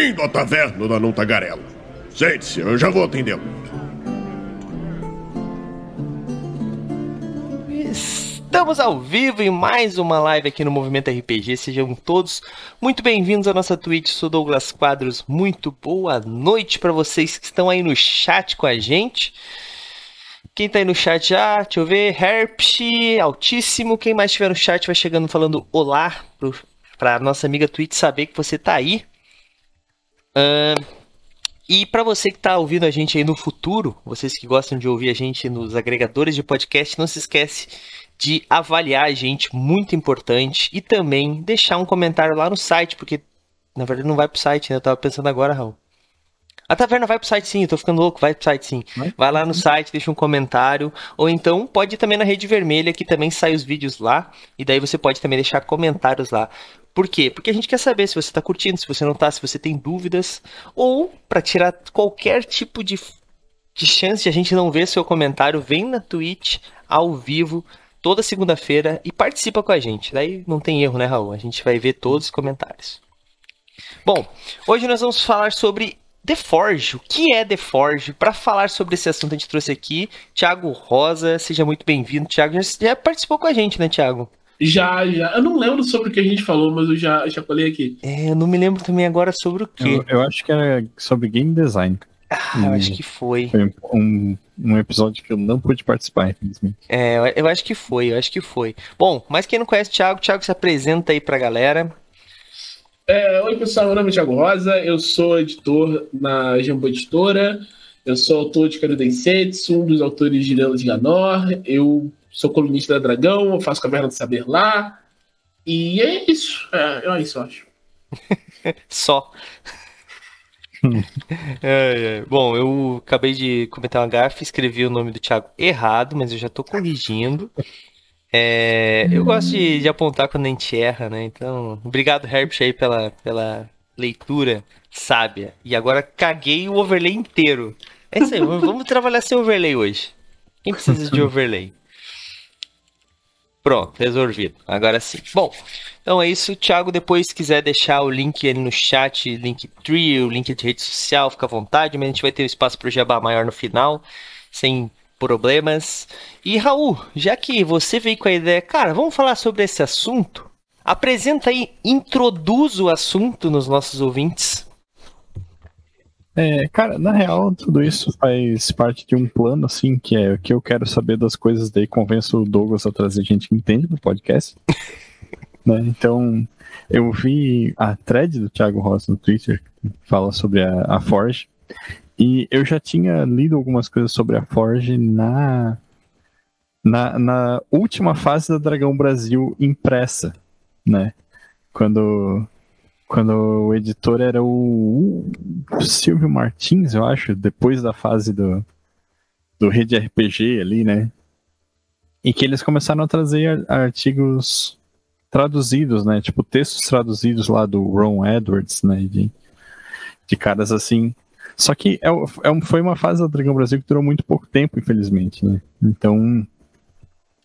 Bem-vindo à taverna da Não Tagarela. Sente-se, eu já vou atendê-lo. Estamos ao vivo em mais uma live aqui no Movimento RPG. Sejam todos muito bem-vindos à nossa Twitch. Sou Douglas Quadros. Muito boa noite para vocês que estão aí no chat com a gente. Quem tá aí no chat já, deixa eu ver, Herpsh, altíssimo. Quem mais estiver no chat vai chegando falando olá pro, pra nossa amiga Twitch saber que você tá aí. Uh, e para você que tá ouvindo a gente aí no futuro, vocês que gostam de ouvir a gente nos agregadores de podcast, não se esquece de avaliar a gente, muito importante, e também deixar um comentário lá no site, porque na verdade não vai pro site, né? Eu tava pensando agora, Raul. A taverna vai pro site sim, eu tô ficando louco, vai pro site sim. Vai, vai lá no site, deixa um comentário, ou então pode ir também na Rede Vermelha, que também sai os vídeos lá, e daí você pode também deixar comentários lá. Por quê? Porque a gente quer saber se você tá curtindo, se você não tá, se você tem dúvidas, ou para tirar qualquer tipo de, de chance de a gente não ver seu comentário, vem na Twitch ao vivo, toda segunda-feira e participa com a gente. Daí não tem erro, né, Raul? A gente vai ver todos os comentários. Bom, hoje nós vamos falar sobre The Forge. O que é The Forge? Para falar sobre esse assunto, a gente trouxe aqui Thiago Rosa. Seja muito bem-vindo, Thiago. Já participou com a gente, né, Thiago? Já, já. Eu não lembro sobre o que a gente falou, mas eu já, já falei aqui. É, eu não me lembro também agora sobre o que. Eu, eu, acho que era sobre game design. Ah, eu acho que foi. Foi um, um episódio que eu não pude participar, infelizmente. É, eu acho que foi, eu acho que foi. Bom, mas quem não conhece o Thiago, Thiago se apresenta aí pra galera. É, oi, pessoal, meu nome é Thiago Rosa, eu sou editor na Jambô Editora, eu sou autor de Karudensetsu, um dos autores de de Ganor, eu sou colunista da Dragão, eu faço Caverna do Saber lá, e é isso, é, é isso, eu acho. Só. é, é. Bom, eu acabei de comentar uma gafe, escrevi o nome do Thiago errado, mas eu já tô corrigindo. É, eu gosto de, de, apontar quando a gente erra, né? Então, obrigado, Herbst, aí pela, pela leitura sábia. E agora caguei o overlay inteiro. É isso aí, vamos trabalhar sem overlay hoje. Quem precisa de overlay? Pronto, resolvido. Agora sim. Bom, então é isso. Thiago, depois se quiser deixar o link ali no chat, link tree, o link de rede social, fica à vontade, mas a gente vai ter um espaço para o jabá maior no final, sem problemas. E Raul, já que você veio com a ideia, cara, vamos falar sobre esse assunto? Apresenta aí, introduz o assunto nos nossos ouvintes. É, cara, na real, tudo isso faz parte de um plano, assim, que é que eu quero saber das coisas, daí convenço o Douglas a trazer gente que entende no podcast. né? Então, eu vi a thread do Thiago Rosa no Twitter, que fala sobre a, a Forge, e eu já tinha lido algumas coisas sobre a Forge na, na, na última fase da Dragão Brasil impressa, né? Quando quando o editor era o, o Silvio Martins, eu acho, depois da fase do, do Rede RPG ali, né? E que eles começaram a trazer artigos traduzidos, né? Tipo, textos traduzidos lá do Ron Edwards, né? De, de caras assim. Só que é, é, foi uma fase da Dragão Brasil que durou muito pouco tempo, infelizmente, né? Então,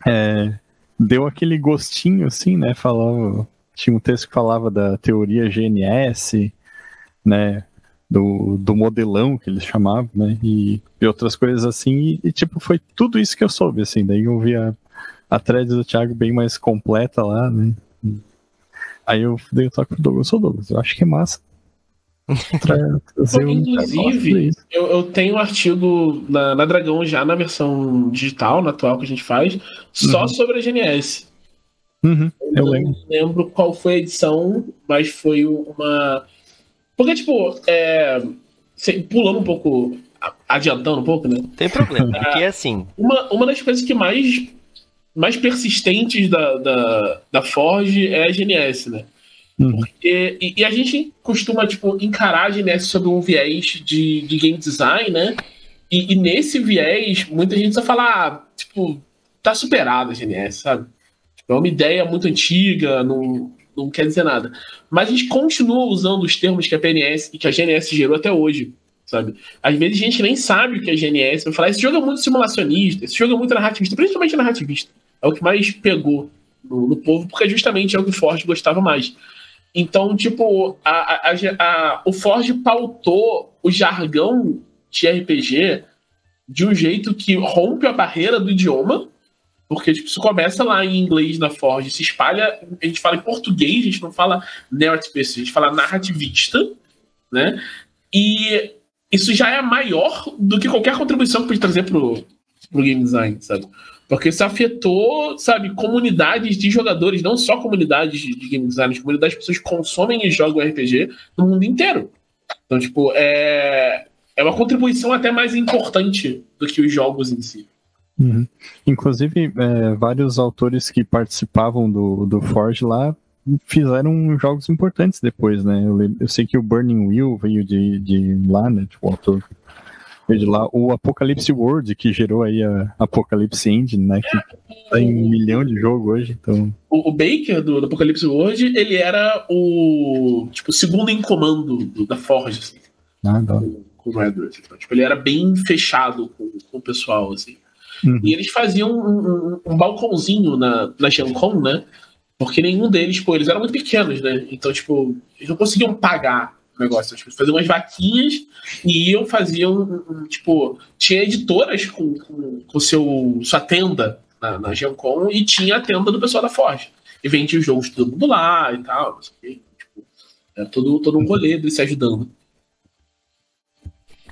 é, deu aquele gostinho, assim, né? Falava, tinha um texto que falava da teoria GNS, né? Do, do modelão que eles chamavam, né? E, e outras coisas assim. E, e, tipo, foi tudo isso que eu soube, assim. Daí eu vi a, a thread do Thiago bem mais completa lá, né? Aí eu dei o toque pro Douglas. Sou Douglas, eu acho que é massa. Inclusive, eu, eu, tenho um artigo na, na, Dragão já na versão digital, na atual que a gente faz, só uhum. sobre a GNS. Uhum, eu, eu lembro. não lembro qual foi a edição, mas foi uma. Porque, tipo, é... pulando um pouco, adiantando um pouco, né? Tem problema, porque é assim. Uma, uma das coisas que mais, mais persistentes da, da, da Forge é a GNS, né? Uhum. Porque, e, e, a gente costuma tipo, encarar a GNS sob um viés de, de game design, né? E, e, nesse viés, muita gente só fala, ah, tipo, tá superada a GNS, sabe? É uma ideia muito antiga, não, não quer dizer nada. Mas a gente continua usando os termos que a PNS e que a GNS gerou até hoje, sabe? Às vezes a gente nem sabe o que é GNS, vai falar, esse jogo é muito simulacionista, esse jogo é muito narrativista, principalmente narrativista. É o que mais pegou no, no povo, porque justamente é o que o Forte gostava mais. Então, tipo, a, a, a, o Forge pautou o jargão de RPG de um jeito que rompe a barreira do idioma, porque tipo, isso começa lá em inglês na Forge, se espalha, a gente fala em português, a gente não fala narrative, a gente fala narrativista, né? E isso já é maior do que qualquer contribuição que pode trazer pro, pro game design, sabe? Porque isso afetou, sabe, comunidades de jogadores, não só comunidades de game design, comunidades de pessoas que consomem e jogam RPG no mundo inteiro. Então, tipo, é, é uma contribuição até mais importante do que os jogos em si. Uhum. Inclusive, é, vários autores que participavam do, do Forge lá fizeram jogos importantes depois, né? Eu, eu sei que o Burning Wheel veio de, de lá, né? Tipo, o autor veio de lá. O Apocalypse World, que gerou aí a Apocalypse Engine, né? Que tem um milhão de jogos hoje, então... O, o Baker, do, do, Apocalypse World, ele era o, tipo, segundo em comando do, da Forge, assim. Ah, dá. Com, o Edward. Então, tipo, ele era bem fechado com, com o pessoal, assim. Uhum. E eles faziam um, um, um balcãozinho na, na Gen Con, né? Porque nenhum deles, pô, eles eram muito pequenos, né? Então, tipo, eles não conseguiam pagar o negócio. Tipo, faziam umas vaquinhas e iam, faziam, tipo, tinha editoras com, com, com seu, sua tenda na, na Gen Con e tinha a tenda do pessoal da Forge. E vendia os jogos todo mundo lá e tal, não sei o quê. Tipo, era todo, todo um rolê deles se ajudando.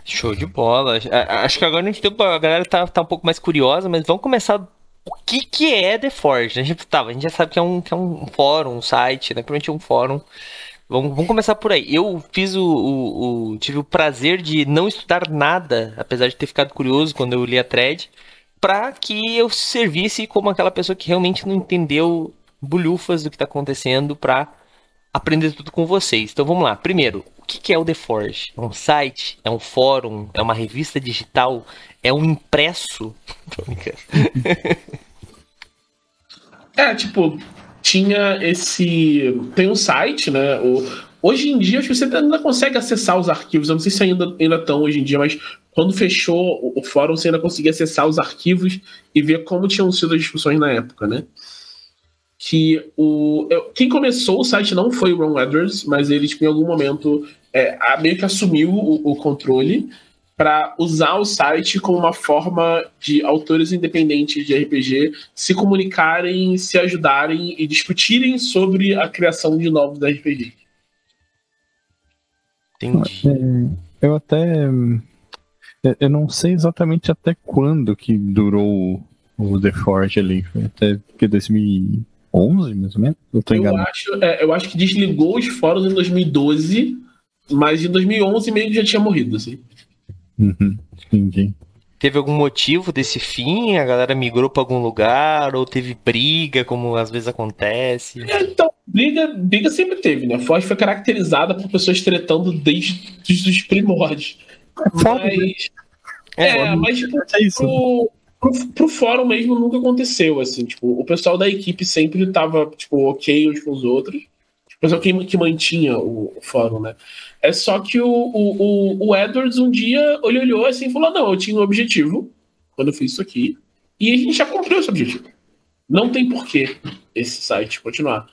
Show de bola. Acho que agora a galera tá, tá um pouco mais curiosa, mas vamos começar o que, que é The Forge? A gente, tá, a gente já sabe que é um, que é um fórum, um site, né? Provavelmente é um fórum. Vamos, vamos começar por aí. Eu fiz o, o, o, tive o prazer de não estudar nada, apesar de ter ficado curioso quando eu li a thread, para que eu servisse como aquela pessoa que realmente não entendeu bulhufas do que está acontecendo para aprender tudo com vocês. Então vamos lá. Primeiro, o que é o The Forge? É um site? É um fórum? É uma revista digital? É um impresso? é, tipo, tinha esse. Tem um site, né? O... Hoje em dia, acho que você ainda consegue acessar os arquivos. Eu não sei se ainda ainda estão hoje em dia, mas quando fechou o fórum, você ainda conseguia acessar os arquivos e ver como tinham sido as discussões na época, né? Que o quem começou o site não foi o Ron Edwards, mas ele tipo, em algum momento é, meio que assumiu o, o controle para usar o site como uma forma de autores independentes de RPG se comunicarem, se ajudarem e discutirem sobre a criação de novos RPGs. Entendi. É, eu até eu não sei exatamente até quando que durou o The Forge ali, até que 2000 11, mais ou menos? Eu, tô eu, acho, é, eu acho que desligou os fóruns em 2012, mas em 2011 meio que já tinha morrido, assim. Uhum, entendi. Teve algum motivo desse fim? A galera migrou para algum lugar? Ou teve briga, como às vezes acontece? É, então, briga, briga sempre teve, né? A Foz foi caracterizada por pessoas tretando desde, desde os primórdios. É, mas, é, é, mas tipo, é isso. O, Pro, pro fórum mesmo nunca aconteceu, assim, tipo, o pessoal da equipe sempre tava, tipo, ok uns com os outros. O pessoal que, que mantinha o, o fórum, né? É só que o, o, o, Edwards um dia olhou, olhou assim e falou: não, eu tinha um objetivo quando eu fiz isso aqui, e a gente já cumpriu esse objetivo. Não tem porquê esse site continuar.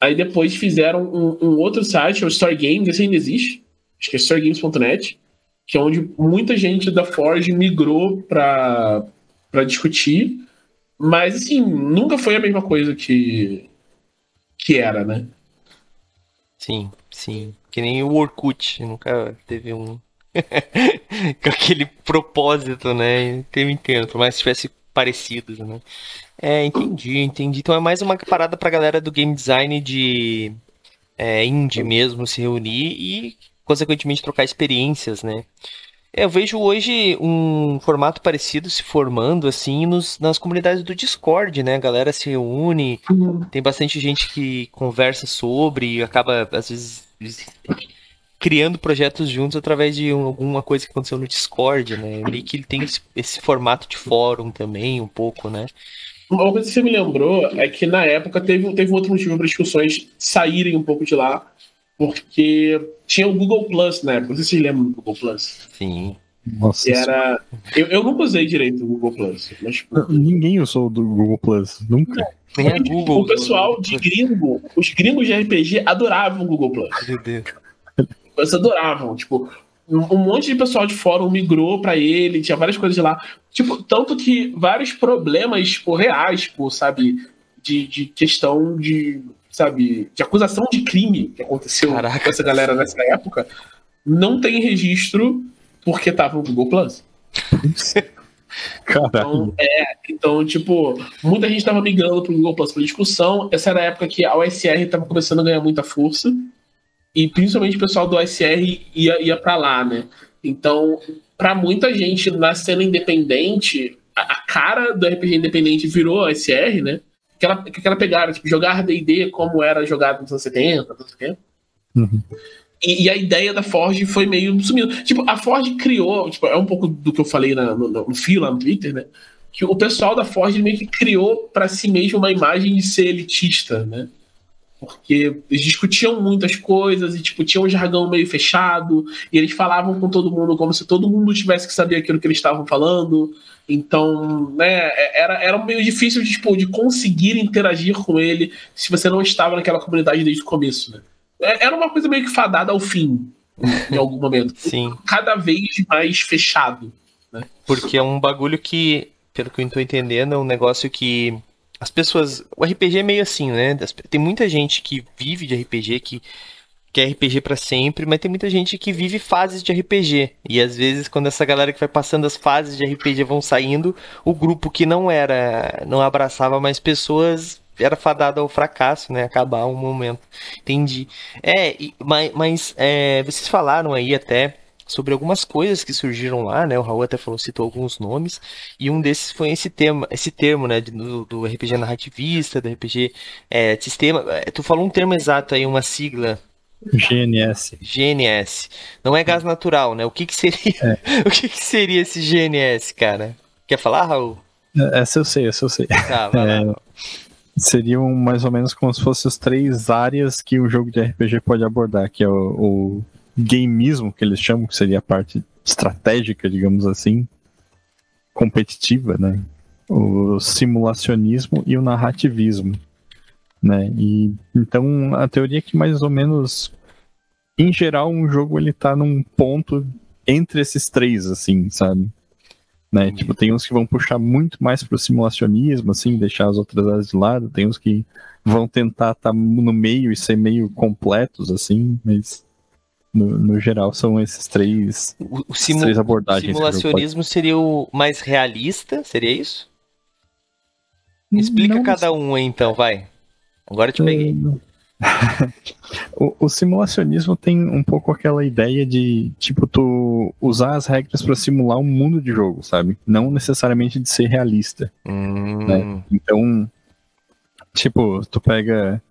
Aí depois fizeram um, um outro site, o Story Games, esse ainda existe, acho que é storygames.net, que é onde muita gente da Forge migrou para para discutir, mas assim, nunca foi a mesma coisa que que era, né? Sim, sim. Que nem o Orkut, nunca teve um com aquele propósito, né? Teve intento, mas se tivesse parecido, né? É, entendi, entendi. Então é mais uma parada pra galera do game design de é, indie mesmo se reunir e, consequentemente, trocar experiências, né? É, eu vejo hoje um formato parecido se formando assim nos, nas comunidades do Discord, né? A galera se reúne, uhum. tem bastante gente que conversa sobre e acaba, às vezes, criando projetos juntos através de alguma coisa que aconteceu no Discord, né? Meio que ele tem esse, esse formato de fórum também, um pouco, né? Uma coisa que você me lembrou é que na época teve, teve um outro motivo para as discussões saírem um pouco de lá, porque tinha o Google Plus na época. Não sei se vocês lembram do Google Plus. Sim. Nossa. Que era. Eu, eu nunca usei direito o Google Plus. Mas, tipo... Ninguém usou do Google Plus, nunca. Nem a Google. O pessoal de gringo, os gringos de RPG adoravam o Google Plus. Meu Deus. Eles adoravam, tipo, um um monte de pessoal de fórum migrou pra ele, tinha várias coisas lá. Tipo, tanto que vários problemas, tipo, reais, tipo, sabe, de, de questão de, sabe, de acusação de crime que aconteceu Caraca. com essa galera nessa época, não tem registro porque tava no Google Plus. Caralho. Então, é, então, tipo, muita gente tava migrando pro Google Plus pra discussão. Essa era a época que a OSR tava começando a ganhar muita força. E principalmente o pessoal do OSR ia, ia pra lá, né? Então, pra muita gente na cena independente, a, a cara do RPG independente virou OSR, né? Aquela, aquela pegada, tipo, jogar DD como era jogado nos anos 70, não sei o quê. Uhum. E, e a ideia da Forge foi meio sumindo. Tipo, a Forge criou, tipo, é um pouco do que eu falei na- no, no, no fio lá no Twitter, né? Que o pessoal da Forge meio que criou pra si mesmo uma imagem de ser elitista, né? Porque eles discutiam muitas coisas e, tipo, tinha um jargão meio fechado, e eles falavam com todo mundo como se todo mundo tivesse que saber aquilo que eles estavam falando. Então, né, era, era meio difícil de, tipo, de conseguir interagir com ele se você não estava naquela comunidade desde o começo, né? É- Era uma coisa meio que fadada ao fim, em algum momento. Sim. Cada vez mais fechado. Porque é um bagulho que, pelo que eu tô entendendo, é um negócio que as pessoas. O RPG é meio assim, né? Tem muita gente que vive de RPG, que quer RPG pra sempre, mas tem muita gente que vive fases de RPG. E às vezes, quando essa galera que vai passando as fases de RPG vão saindo, o grupo que não era. não abraçava mais pessoas. Era fadado ao fracasso, né? Acabar um momento. Entendi. É, mas, mas, é, vocês falaram aí até sobre algumas coisas que surgiram lá, né? O Raul até falou, citou alguns nomes, e um desses foi esse tema, esse termo, né? Do, do RPG narrativista, do RPG é, sistema. é, Tu falou um termo exato aí, uma sigla, GNS. GNS. Não é gás natural, né? O que que seria? O que que seria esse GNS, cara? Quer falar, Raul? Essa eu sei, essa eu sei. Tá. É, seriam mais ou menos como se fossem as três áreas que o jogo de RPG pode abordar, que é o, o gameismo, que eles chamam, que seria a parte estratégica, digamos assim, competitiva, né? O simulacionismo e o narrativismo, né? E então a teoria é que mais ou menos em geral um jogo ele tá num ponto entre esses três assim, sabe? Né? Entendi. Tipo, tem uns que vão puxar muito mais pro simulacionismo, assim, deixar as outras áreas de lado, tem uns que vão tentar estar no meio e ser meio completos, assim, mas no, no geral são esses três, O, o simu- três abordagens. o simulacionismo seria o mais realista? Seria isso? Explica Não cada um aí, então, vai. Agora eu te peguei. o, o simulacionismo tem um pouco aquela ideia de, tipo, tu usar as regras para simular um mundo de jogo, sabe? Não necessariamente de ser realista. Hum, né? Então, tipo, tu pega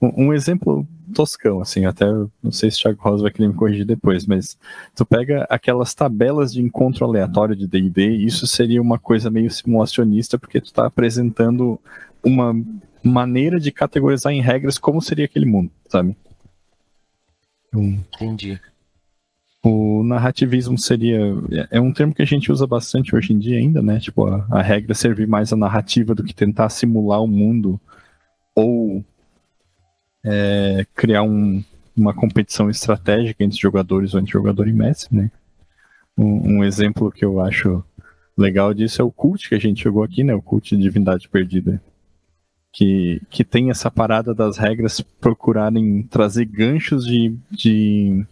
um, um exemplo toscão, assim, até não sei se o Thiago Rosa vai querer me corrigir depois, mas tu pega aquelas tabelas de encontro aleatório de D&D, isso seria uma coisa meio simulacionista, porque tu tá apresentando uma maneira de categorizar em regras como seria aquele mundo, sabe? Um, entendi. o narrativismo seria. É um termo que a gente usa bastante hoje em dia ainda, né? Tipo, a, a regra servir mais a narrativa do que tentar simular o mundo ou é, criar um- uma competição estratégica entre jogadores ou entre jogador e mestre, né? Um, um exemplo que eu acho legal disso é o cult que a gente jogou aqui, né? O cult de Divindade Perdida. Que, que tem essa parada das regras procurarem trazer ganchos de, de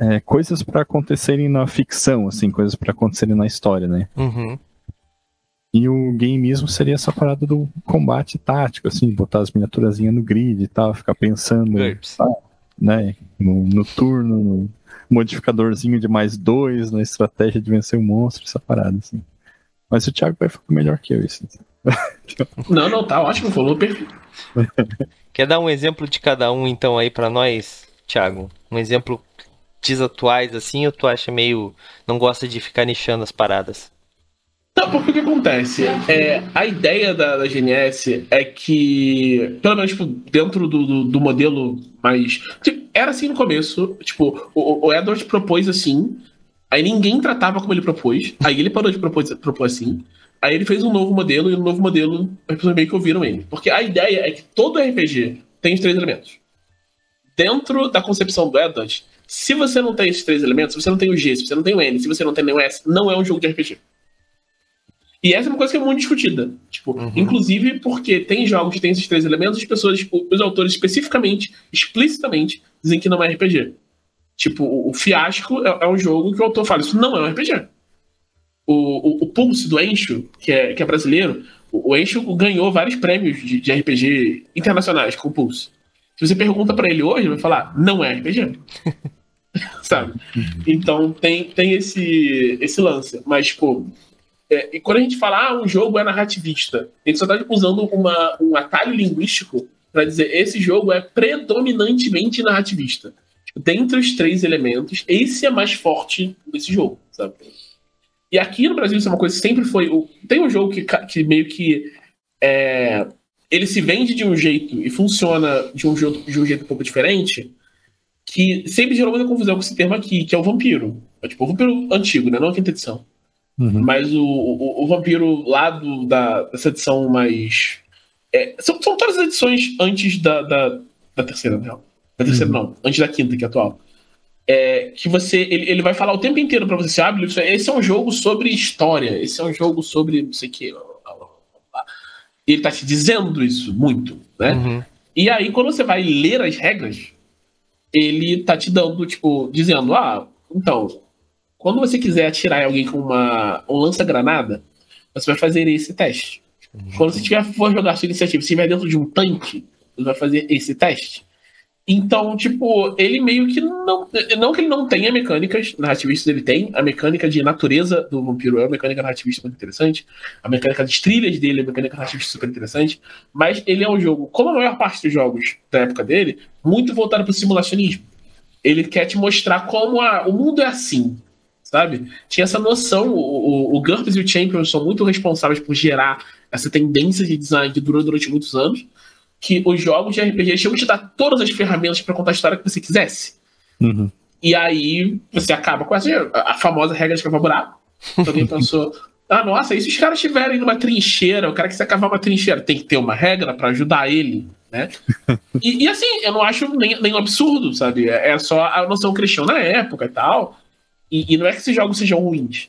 é, coisas para acontecerem na ficção, assim, coisas para acontecerem na história, né? Uhum. E o gameismo seria essa parada do combate tático, assim, botar as miniaturazinhas no grid e tal, ficar pensando, GURPS. né, no, no turno, no modificadorzinho de mais dois, na estratégia de vencer o monstro, essa parada, assim. Mas o Thiago vai ficar melhor que eu, isso. Não, não, tá ótimo, falou perfeito. Quer dar um exemplo de cada um, então, aí pra nós, Thiago? Um exemplo desatuais, assim, ou tu acha meio. não gosta de ficar nichando as paradas? Não, porque o que acontece? É, a ideia da, da GNS é que, pelo menos tipo, dentro do, do, do modelo mais. tipo, era assim no começo. Tipo, o, o Edward propôs assim, aí ninguém tratava como ele propôs, aí ele parou de propor, propor assim. Aí ele fez um novo modelo, e no novo modelo as pessoas meio que ouviram ele. Porque a ideia é que todo RPG tem os três elementos. Dentro da concepção do Edward, se você não tem esses três elementos, se você não tem o G, se você não tem o N, se você não tem o S, não é um jogo de RPG. E essa é uma coisa que é muito discutida. Tipo, uhum. inclusive porque tem jogos que têm esses três elementos, as pessoas, tipo, os autores especificamente, explicitamente, dizem que não é RPG. Tipo, o, o Fiasco é, é, um jogo que o autor fala, isso não é um RPG. O, o, o Pulse do Encho, que é, que é brasileiro, o, o Encho ganhou vários prêmios de, de RPG internacionais com o Pulse. Se você pergunta para ele hoje, ele vai falar, não é RPG. Sabe? Uhum. Então tem, tem esse, esse lance. Mas, tipo, é, e quando a gente fala, ah, um jogo é narrativista, a gente só está usando uma, um atalho linguístico para dizer esse jogo é predominantemente narrativista. Tipo, dentre os três elementos, esse é mais forte desse jogo, sabe? E aqui no Brasil isso é uma coisa que sempre foi. Tem um jogo que, que meio que. É, ele se vende de um jeito e funciona de um, jeito, de um jeito um pouco diferente, que sempre gerou muita confusão com esse termo aqui, que é o vampiro. É tipo o vampiro antigo, né? Não a quinta edição. Uhum. Mas o, o, o, vampiro lá do, da, dessa edição mais. É, são, são todas as edições antes da, da, da terceira, não. Da terceira, uhum. não. Antes da quinta, que é atual. É, que você. Ele, ele vai falar o tempo inteiro pra você, se abre, esse é um jogo sobre história, esse é um jogo sobre não sei o que. Ele tá te dizendo isso muito, né? Uhum. E aí, quando você vai ler as regras, ele tá te dando, tipo, dizendo, ah, então, quando você quiser atirar em alguém com uma, um lança-granada, você vai fazer esse teste. Uhum. Quando você tiver, for jogar sua iniciativa, se estiver dentro de um tanque, você vai fazer esse teste. Então, tipo, ele meio que não. Não que ele não tenha mecânicas narrativistas, ele tem. A mecânica de natureza do vampiro é uma mecânica narrativista muito interessante. A mecânica de trilhas dele é uma mecânica narrativista super interessante. Mas ele é um jogo, como a maior parte dos jogos da época dele, muito voltado para o simulacionismo. Ele quer te mostrar como a, o mundo é assim sabe? Tinha essa noção, o, o, o GURPS e o Champion são muito responsáveis por gerar essa tendência de design que durou durante muitos anos, que os jogos de RPG a te dar todas as ferramentas para contar a história que você quisesse. Uhum. E aí você acaba com essa, a famosa regra de cavar buraco. Alguém pensou, ah, nossa, e se os caras estiverem numa trincheira, o cara que se cavar uma trincheira tem que ter uma regra para ajudar ele, né? E, e, assim, eu não acho nem, nem um absurdo, sabe? É, é só a noção cristã na época e tal. E, e, não é que esses jogos sejam ruins,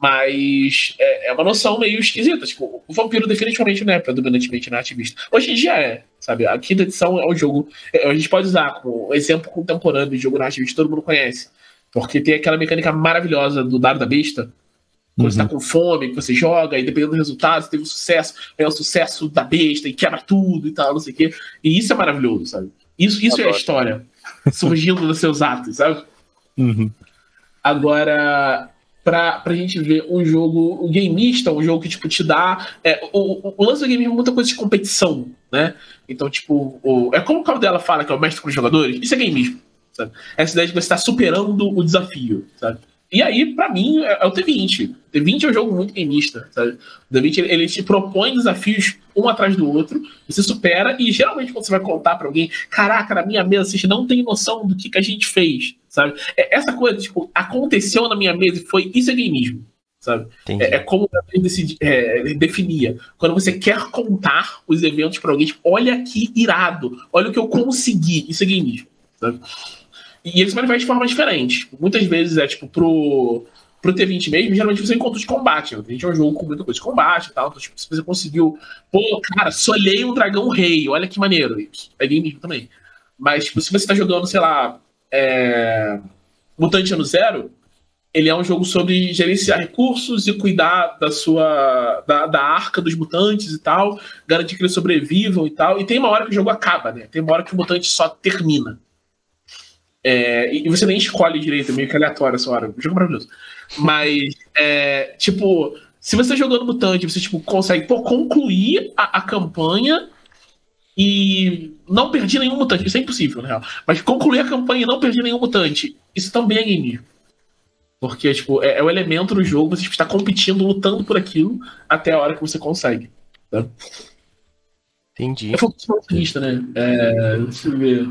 mas é, é, uma noção meio esquisita. Tipo, o Vampiro definitivamente não é predominantemente narrativista. Hoje em dia é, sabe? A quinta edição é um jogo. É, a gente pode usar como exemplo contemporâneo de jogo narrativista, todo mundo conhece. Porque tem aquela mecânica maravilhosa do dado da besta. Quando uhum. você tá com fome, que você joga, e dependendo do resultado, você teve um sucesso, é o sucesso da besta e quebra tudo e tal, não sei o quê. E isso é maravilhoso, sabe? Isso, isso é a história surgindo dos seus atos, sabe? Uhum. Agora, pra, pra gente ver um jogo gameista, um jogo que, tipo, te dá. É, o, o, lance do game é muita coisa de competição, né? Então, tipo, o, é como o carro dela fala, que é o mestre com os jogadores, isso é gameismo, sabe? Essa ideia de você estar superando o desafio, sabe? E aí, para mim, é, é, o T20. O T20 é um jogo muito gameista, sabe? O T20 ele, ele te propõe desafios um atrás do outro, você supera, e geralmente quando você vai contar para alguém, caraca, na minha mesa vocês não tem noção do que, que a gente fez, sabe? É, essa coisa, tipo, aconteceu na minha mesa e foi. Isso é gameismo, sabe? É, é, como gente é, definia. Quando você quer contar os eventos para alguém, tipo, olha que irado, olha o que eu consegui, isso é gameismo, sabe? E eles manifestam de forma diferente. Muitas vezes é tipo pro, pro T20 mesmo, geralmente você encontra de combate. Né? A gente é um jogo com muita coisa de combate e tal. Então, tipo, se você conseguiu. Pô, cara, solhei um dragão rei, olha que maneiro. Isso é game mesmo também. Mas, tipo, se você tá jogando, sei lá, é... Mutante Ano Zero, ele é um jogo sobre gerenciar recursos e cuidar da sua. da, da arca dos mutantes e tal, garantir que eles sobrevivam e tal. E tem uma hora que o jogo acaba, né? Tem uma hora que o mutante só termina. É, e você nem escolhe direito, é meio que aleatório essa hora. Jogo maravilhoso. Mas, é, tipo, se você jogando Mutante, você tipo, consegue pô, concluir a, a, campanha e não perder nenhum mutante. Isso é impossível, na real. Mas concluir a campanha e não perder nenhum mutante, isso também é game. Porque, tipo, é, é o elemento do jogo, você tipo, está competindo, lutando por aquilo até a hora que você consegue. Tá? Entendi. É focussista, né? É, deixa eu ver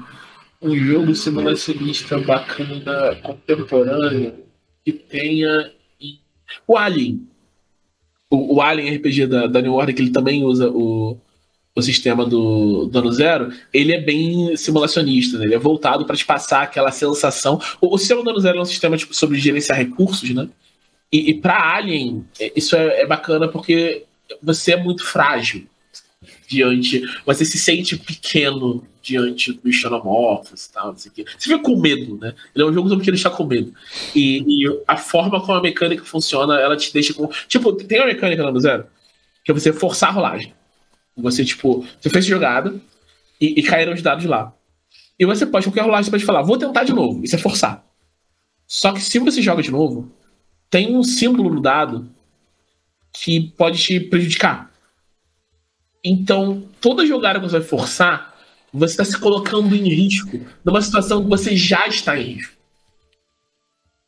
um jogo simulacionista bacana, contemporâneo, que tenha. O Alien. o, o Alien RPG da, da New Order, que ele também usa o, o sistema do, do ano zero, ele é bem simulacionista, né? ele é voltado para te passar aquela sensação. O, o sistema do ano zero é um sistema tipo, sobre gerenciar recursos, né? E, e para Alien, é, isso é, é, bacana porque você é muito frágil diante. Você se sente pequeno diante dos xenomorfos e tal, não sei o quê. Você fica com medo, né? Ele é um jogo sobre te deixar com medo. E, e, a forma como a mecânica funciona, ela te deixa com. Tipo, tem uma mecânica no ano zero que é você forçar a rolagem. Você, tipo, você fez jogada e, e caíram os dados lá. E você pode, qualquer rolagem, você pode falar, vou tentar de novo. Isso é forçar. Só que se você joga de novo, tem um símbolo no dado que pode te prejudicar. Então, toda jogada que você vai forçar, você está se colocando em risco numa situação que você já está em risco.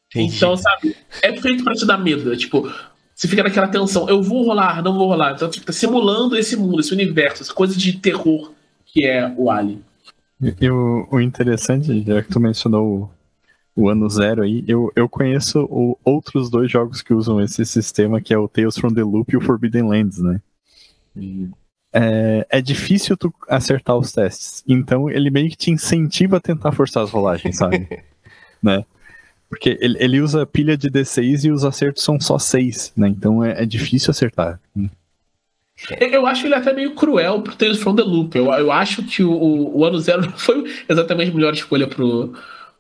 Entendi. Então, sabe, é feito para te dar medo. É tipo, você fica naquela tensão, eu vou rolar, não vou rolar. Então, você fica simulando esse mundo, esse universo, essa coisa de terror que é o Alien. E o, o interessante, já que tu mencionou o, o ano zero aí, eu, eu conheço o, outros dois jogos que usam esse sistema, que é o Tales from the Loop e o Forbidden Lands, né? É, é difícil tu acertar os testes. Então ele meio que te incentiva a tentar forçar as rolagens, sabe? né? Porque ele, ele usa pilha de D6 e os acertos são só 6, né? Então é, é difícil acertar. Eu acho ele até meio cruel pro Tales from the Loop. Eu, eu acho que o, o ano zero não foi exatamente a melhor escolha pro,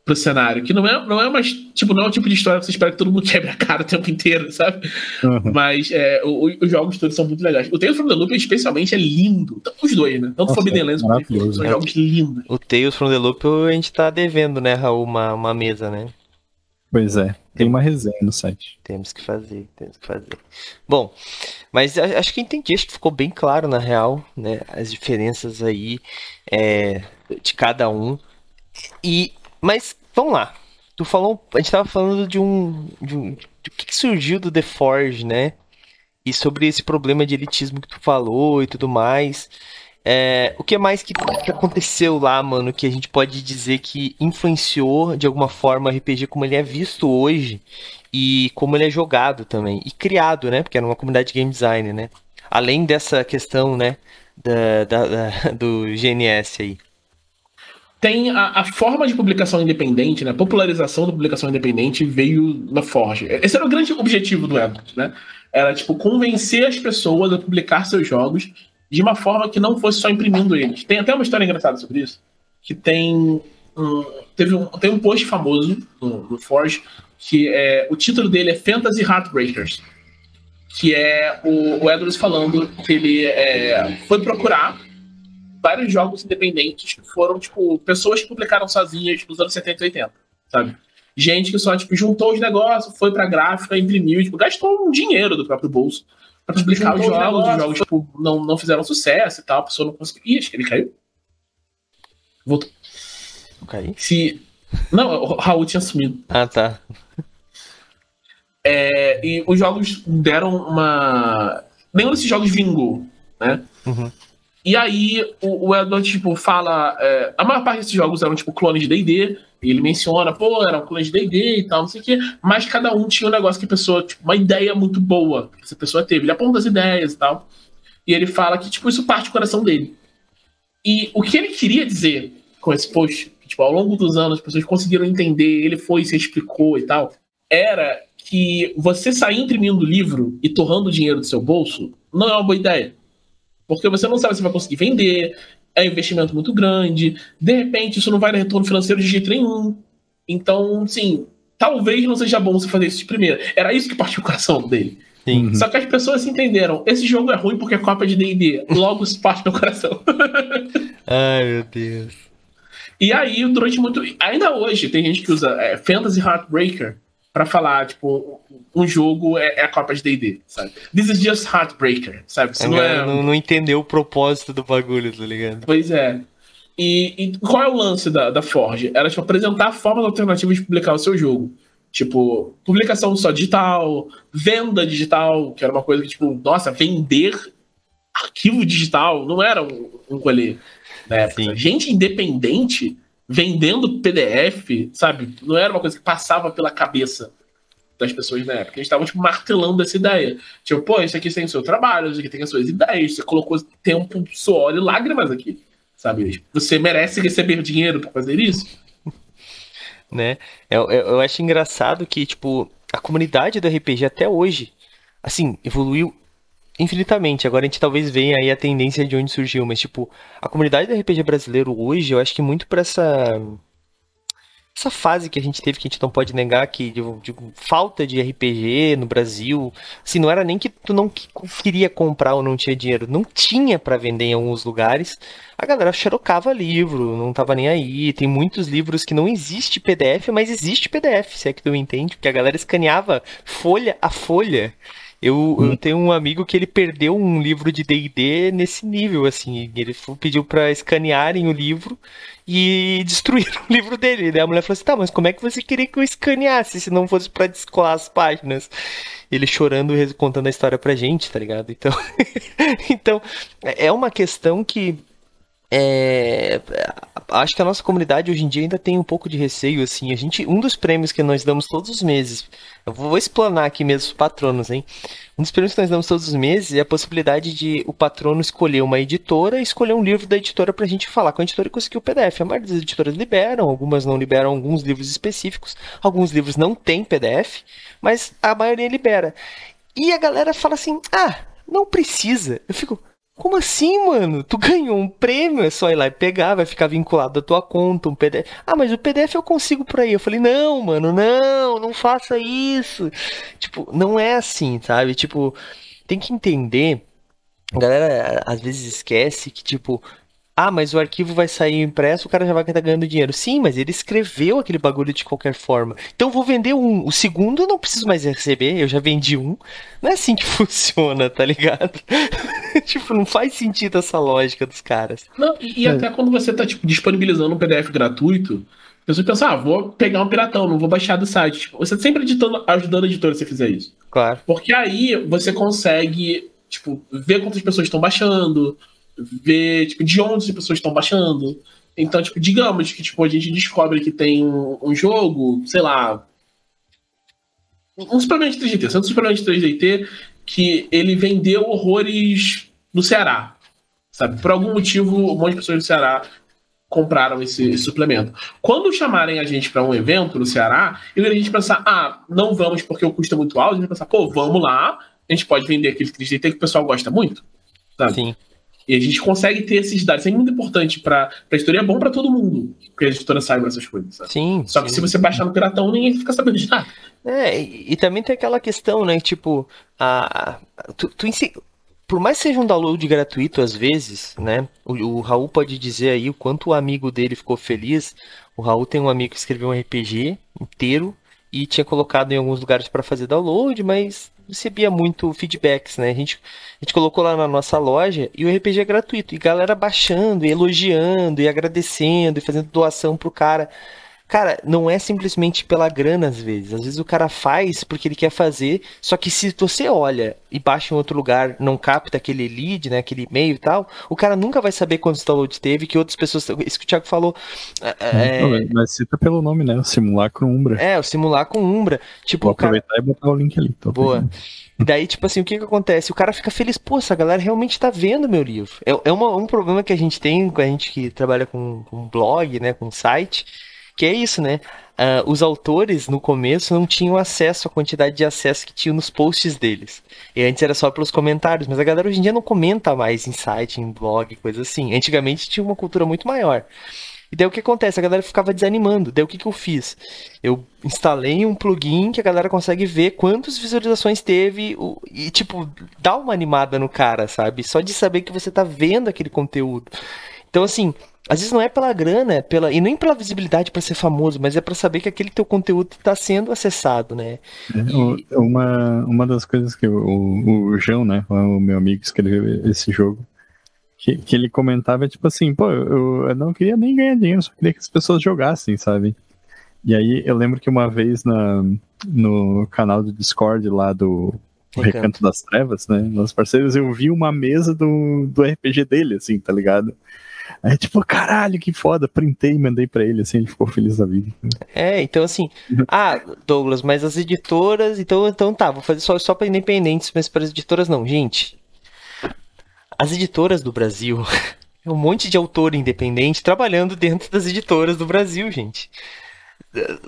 pro cenário. Que não é, não é mais. Tipo, não é o tipo de história que você espera que todo mundo quebre a cara o tempo inteiro, sabe? Uhum. Mas é, o, os jogos todos são muito legais. O Tales from the Loop, especialmente, é lindo. Os dois, né? Tanto o Forbidden Lands quanto são jogos lindos. O Tales from the Loop a gente tá devendo, né, Raul, uma, uma mesa, né? Pois é, tem uma resenha no site. Temos que fazer, temos que fazer. Bom, mas acho que entendi, acho que ficou bem claro na real, né? As diferenças aí é, de cada um. E, mas vamos lá. Tu falou, a gente tava falando de um, de um, de que, que surgiu do The Forge, né? E sobre esse problema de elitismo que tu falou e tudo mais. É, o que mais que, que, aconteceu lá, mano, que a gente pode dizer que influenciou de alguma forma o RPG como ele é visto hoje e como ele é jogado também e criado, né? Porque era uma comunidade de game design, né? Além dessa questão, né, da, da, da do GNS aí. Tem a, a, forma de publicação independente, né? A popularização da publicação independente veio na Forge. Esse era o grande objetivo do Edward, né? Era, tipo, convencer as pessoas a publicar seus jogos de uma forma que não fosse só imprimindo eles. Tem até uma história engraçada sobre isso, que tem um, teve um, tem um post famoso no, no Forge, que é, o título dele é Fantasy Heartbreakers, que é o, o Edwards falando que ele é, foi procurar vários jogos independentes que foram, tipo, pessoas que publicaram sozinhas nos anos 70 e 80, sabe? Gente que só, tipo, juntou os negócios, foi pra gráfica, imprimiu, tipo, gastou um dinheiro do próprio bolso pra publicar os jogos, os jogos tipo, não, não fizeram sucesso e tal, a pessoa não conseguiu. Ih, acho que ele caiu. Voltou. Caiu? Se. Não, o Raul tinha sumido. Ah, tá. É, e os jogos deram uma. Nenhum desses jogos vingou, né? Uhum. E aí o, o Edward, tipo, fala. É, a maior parte desses jogos eram, tipo, clones de DD. E ele menciona, pô, eram clones de DD e tal, não sei o quê. Mas cada um tinha um negócio que a pessoa, tipo, uma ideia muito boa que essa pessoa teve. Ele aponta as ideias e tal. E ele fala que, tipo, isso parte do coração dele. E o que ele queria dizer com esse post, que, tipo, ao longo dos anos as pessoas conseguiram entender, ele foi, se explicou e tal, era que você sair imprimindo livro e torrando dinheiro do seu bolso não é uma boa ideia. Porque você não sabe se vai conseguir vender, é um investimento muito grande, de repente isso não vai dar retorno financeiro de jeito nenhum. Então, sim, talvez não seja bom você fazer isso de primeira. Era isso que partiu o coração dele. Sim. Só que as pessoas entenderam, esse jogo é ruim porque é cópia de D&D, logo isso parte do coração. Ai, meu Deus. E aí, durante muito... Ainda hoje, tem gente que usa é, Fantasy Heartbreaker para falar, tipo, um jogo é, é a cópia de D&D, sabe? This is just Heartbreaker, sabe? Você não, é... não, não entendeu o propósito do bagulho, tá ligado? Pois é. E, e, qual é o lance da, da Forge? Era, tipo, apresentar formas alternativas de publicar o seu jogo. Tipo, publicação só digital, venda digital, que era uma coisa que, tipo, nossa, vender arquivo digital não era um, um colher época. Gente independente vendendo PDF, sabe? Não era uma coisa que passava pela cabeça das pessoas na época. Eles estavam, tipo, martelando essa ideia. Tipo, pô, isso aqui tem o seu trabalho, isso aqui tem as suas ideias, você colocou tempo, suor e lágrimas aqui, sabe? Você merece receber dinheiro para fazer isso? né? Eu, eu, eu acho engraçado que, tipo, a comunidade do RPG até hoje, assim, evoluiu infinitamente. Agora a gente talvez venha aí a tendência de onde surgiu, mas, tipo, a comunidade do RPG brasileiro hoje, eu acho que muito para essa essa fase que a gente teve, que a gente não pode negar, que de, de, falta de RPG no Brasil, assim, não era nem que tu não queria comprar ou não tinha dinheiro, não tinha para vender em alguns lugares, a galera xerocava livro, não tava nem aí, tem muitos livros que não existe PDF, mas existe PDF, se é que tu entende, porque a galera escaneava folha a folha, eu, hum. eu, tenho um amigo que ele perdeu um livro de D&D nesse nível, assim. Ele pediu para escanearem o livro e destruíram o livro dele. Daí a mulher falou assim, tá, mas como é que você queria que eu escaneasse se não fosse para descolar as páginas? Ele chorando, contando a história pra gente, tá ligado? Então, então é uma questão que é, acho que a nossa comunidade hoje em dia ainda tem um pouco de receio, assim. A gente, um dos prêmios que nós damos todos os meses, eu vou explanar aqui mesmo os patronos, hein? Um dos prêmios que nós damos todos os meses é a possibilidade de o patrono escolher uma editora e escolher um livro da editora pra gente falar com a editora e conseguir o PDF. A maioria das editoras liberam, algumas não liberam alguns livros específicos, alguns livros não têm PDF, mas a maioria libera. E a galera fala assim: ah, não precisa. Eu fico. Como assim, mano? Tu ganhou um prêmio, é só ir lá e pegar, vai ficar vinculado à tua conta, um PDF. Ah, mas o PDF eu consigo por aí. Eu falei, não, mano, não, não faça isso. Tipo, não é assim, sabe? Tipo, tem que entender. A galera às vezes esquece que, tipo, ah, mas o arquivo vai sair impresso, o cara já vai estar ganhando dinheiro. Sim, mas ele escreveu aquele bagulho de qualquer forma. Então vou vender um. O segundo eu não preciso mais receber, eu já vendi um. Não é assim que funciona, tá ligado? tipo, não faz sentido essa lógica dos caras. Não, e, e é. até quando você tá, tipo, disponibilizando um PDF gratuito, a pessoa pensa, ah, vou pegar um piratão, não vou baixar do site. Tipo, você tá sempre editando, ajudando a editora se você fizer isso. Claro. Porque aí você consegue, tipo, ver quantas pessoas estão baixando ver tipo, de onde as pessoas estão baixando. Então, tipo, digamos que tipo, a gente descobre que tem um, um jogo, sei lá. Um de 3DT, um suplemento de 3DT que ele vendeu horrores no Ceará. Sabe? Por algum motivo, um monte de pessoas do Ceará compraram esse, esse suplemento. Quando chamarem a gente para um evento no Ceará, eu a gente pensar, ah, não vamos porque o custo é muito alto, a gente pensar, pô, vamos lá, a gente pode vender aquele 3DT que o pessoal gosta muito. Sabe? Sim. E a gente consegue ter esses dados. Isso é muito importante para a história. É bom para todo mundo que a editora saiba essas coisas. Sabe? Sim. Só que se você baixar no Piratão, ninguém fica sabendo de nada. É, e, e também tem aquela questão, né? Tipo, a, a tu, tu por mais que seja um download gratuito às vezes, né? O, o, Raul pode dizer aí o quanto o amigo dele ficou feliz. O Raul tem um amigo que escreveu um RPG inteiro e tinha colocado em alguns lugares para fazer download, mas recebia muito feedbacks, né? A gente, a gente colocou lá na nossa loja e o RPG é gratuito. E galera baixando, e elogiando, e agradecendo, e fazendo doação pro cara. Cara, não é simplesmente pela grana às vezes. Às vezes o cara faz porque ele quer fazer, só que se você olha e baixa em outro lugar, não capta aquele lead, né, aquele e-mail e tal, o cara nunca vai saber quantos downloads teve, que outras pessoas. Isso que o Thiago falou. É... Não, mas cita pelo nome, né? O Simulacro Umbra. É, o Simulacro Umbra. Tipo, Vou aproveitar cara... e botar o link ali. Boa. E daí, tipo assim, o que que acontece? O cara fica feliz, pô, essa galera realmente tá vendo meu livro. É, é uma, um problema que a gente tem com a gente que trabalha com, com blog, né, com site que é isso, né? Uh, os autores no começo não tinham acesso à quantidade de acesso que tinham nos posts deles. E antes era só pelos comentários, mas a galera hoje em dia não comenta mais em site, em blog, coisa assim. Antigamente tinha uma cultura muito maior. E daí o que acontece? A galera ficava desanimando. Daí o que, que eu fiz? Eu instalei um plugin que a galera consegue ver quantas visualizações teve e, tipo, dá uma animada no cara, sabe? Só de saber que você tá vendo aquele conteúdo. Então, assim, às vezes não é pela grana, é pela e nem pela visibilidade para ser famoso, mas é para saber que aquele teu conteúdo está sendo acessado, né? É, uma, uma das coisas que o, o João, né, o meu amigo escreveu esse jogo, que, que ele comentava tipo assim, pô, eu, eu não queria nem ganhar dinheiro, só queria que as pessoas jogassem, sabe? E aí eu lembro que uma vez na, no canal do Discord lá do Recanto, Recanto das Trevas, né, nossos parceiros, eu vi uma mesa do, do RPG dele, assim, tá ligado? Aí, tipo, caralho, que foda. Printei e mandei pra ele, assim, ele ficou feliz da vida. É, então assim. Ah, Douglas, mas as editoras. Então, então tá, vou fazer só, só pra independentes, mas para as editoras não. Gente, as editoras do Brasil. É um monte de autor independente trabalhando dentro das editoras do Brasil, gente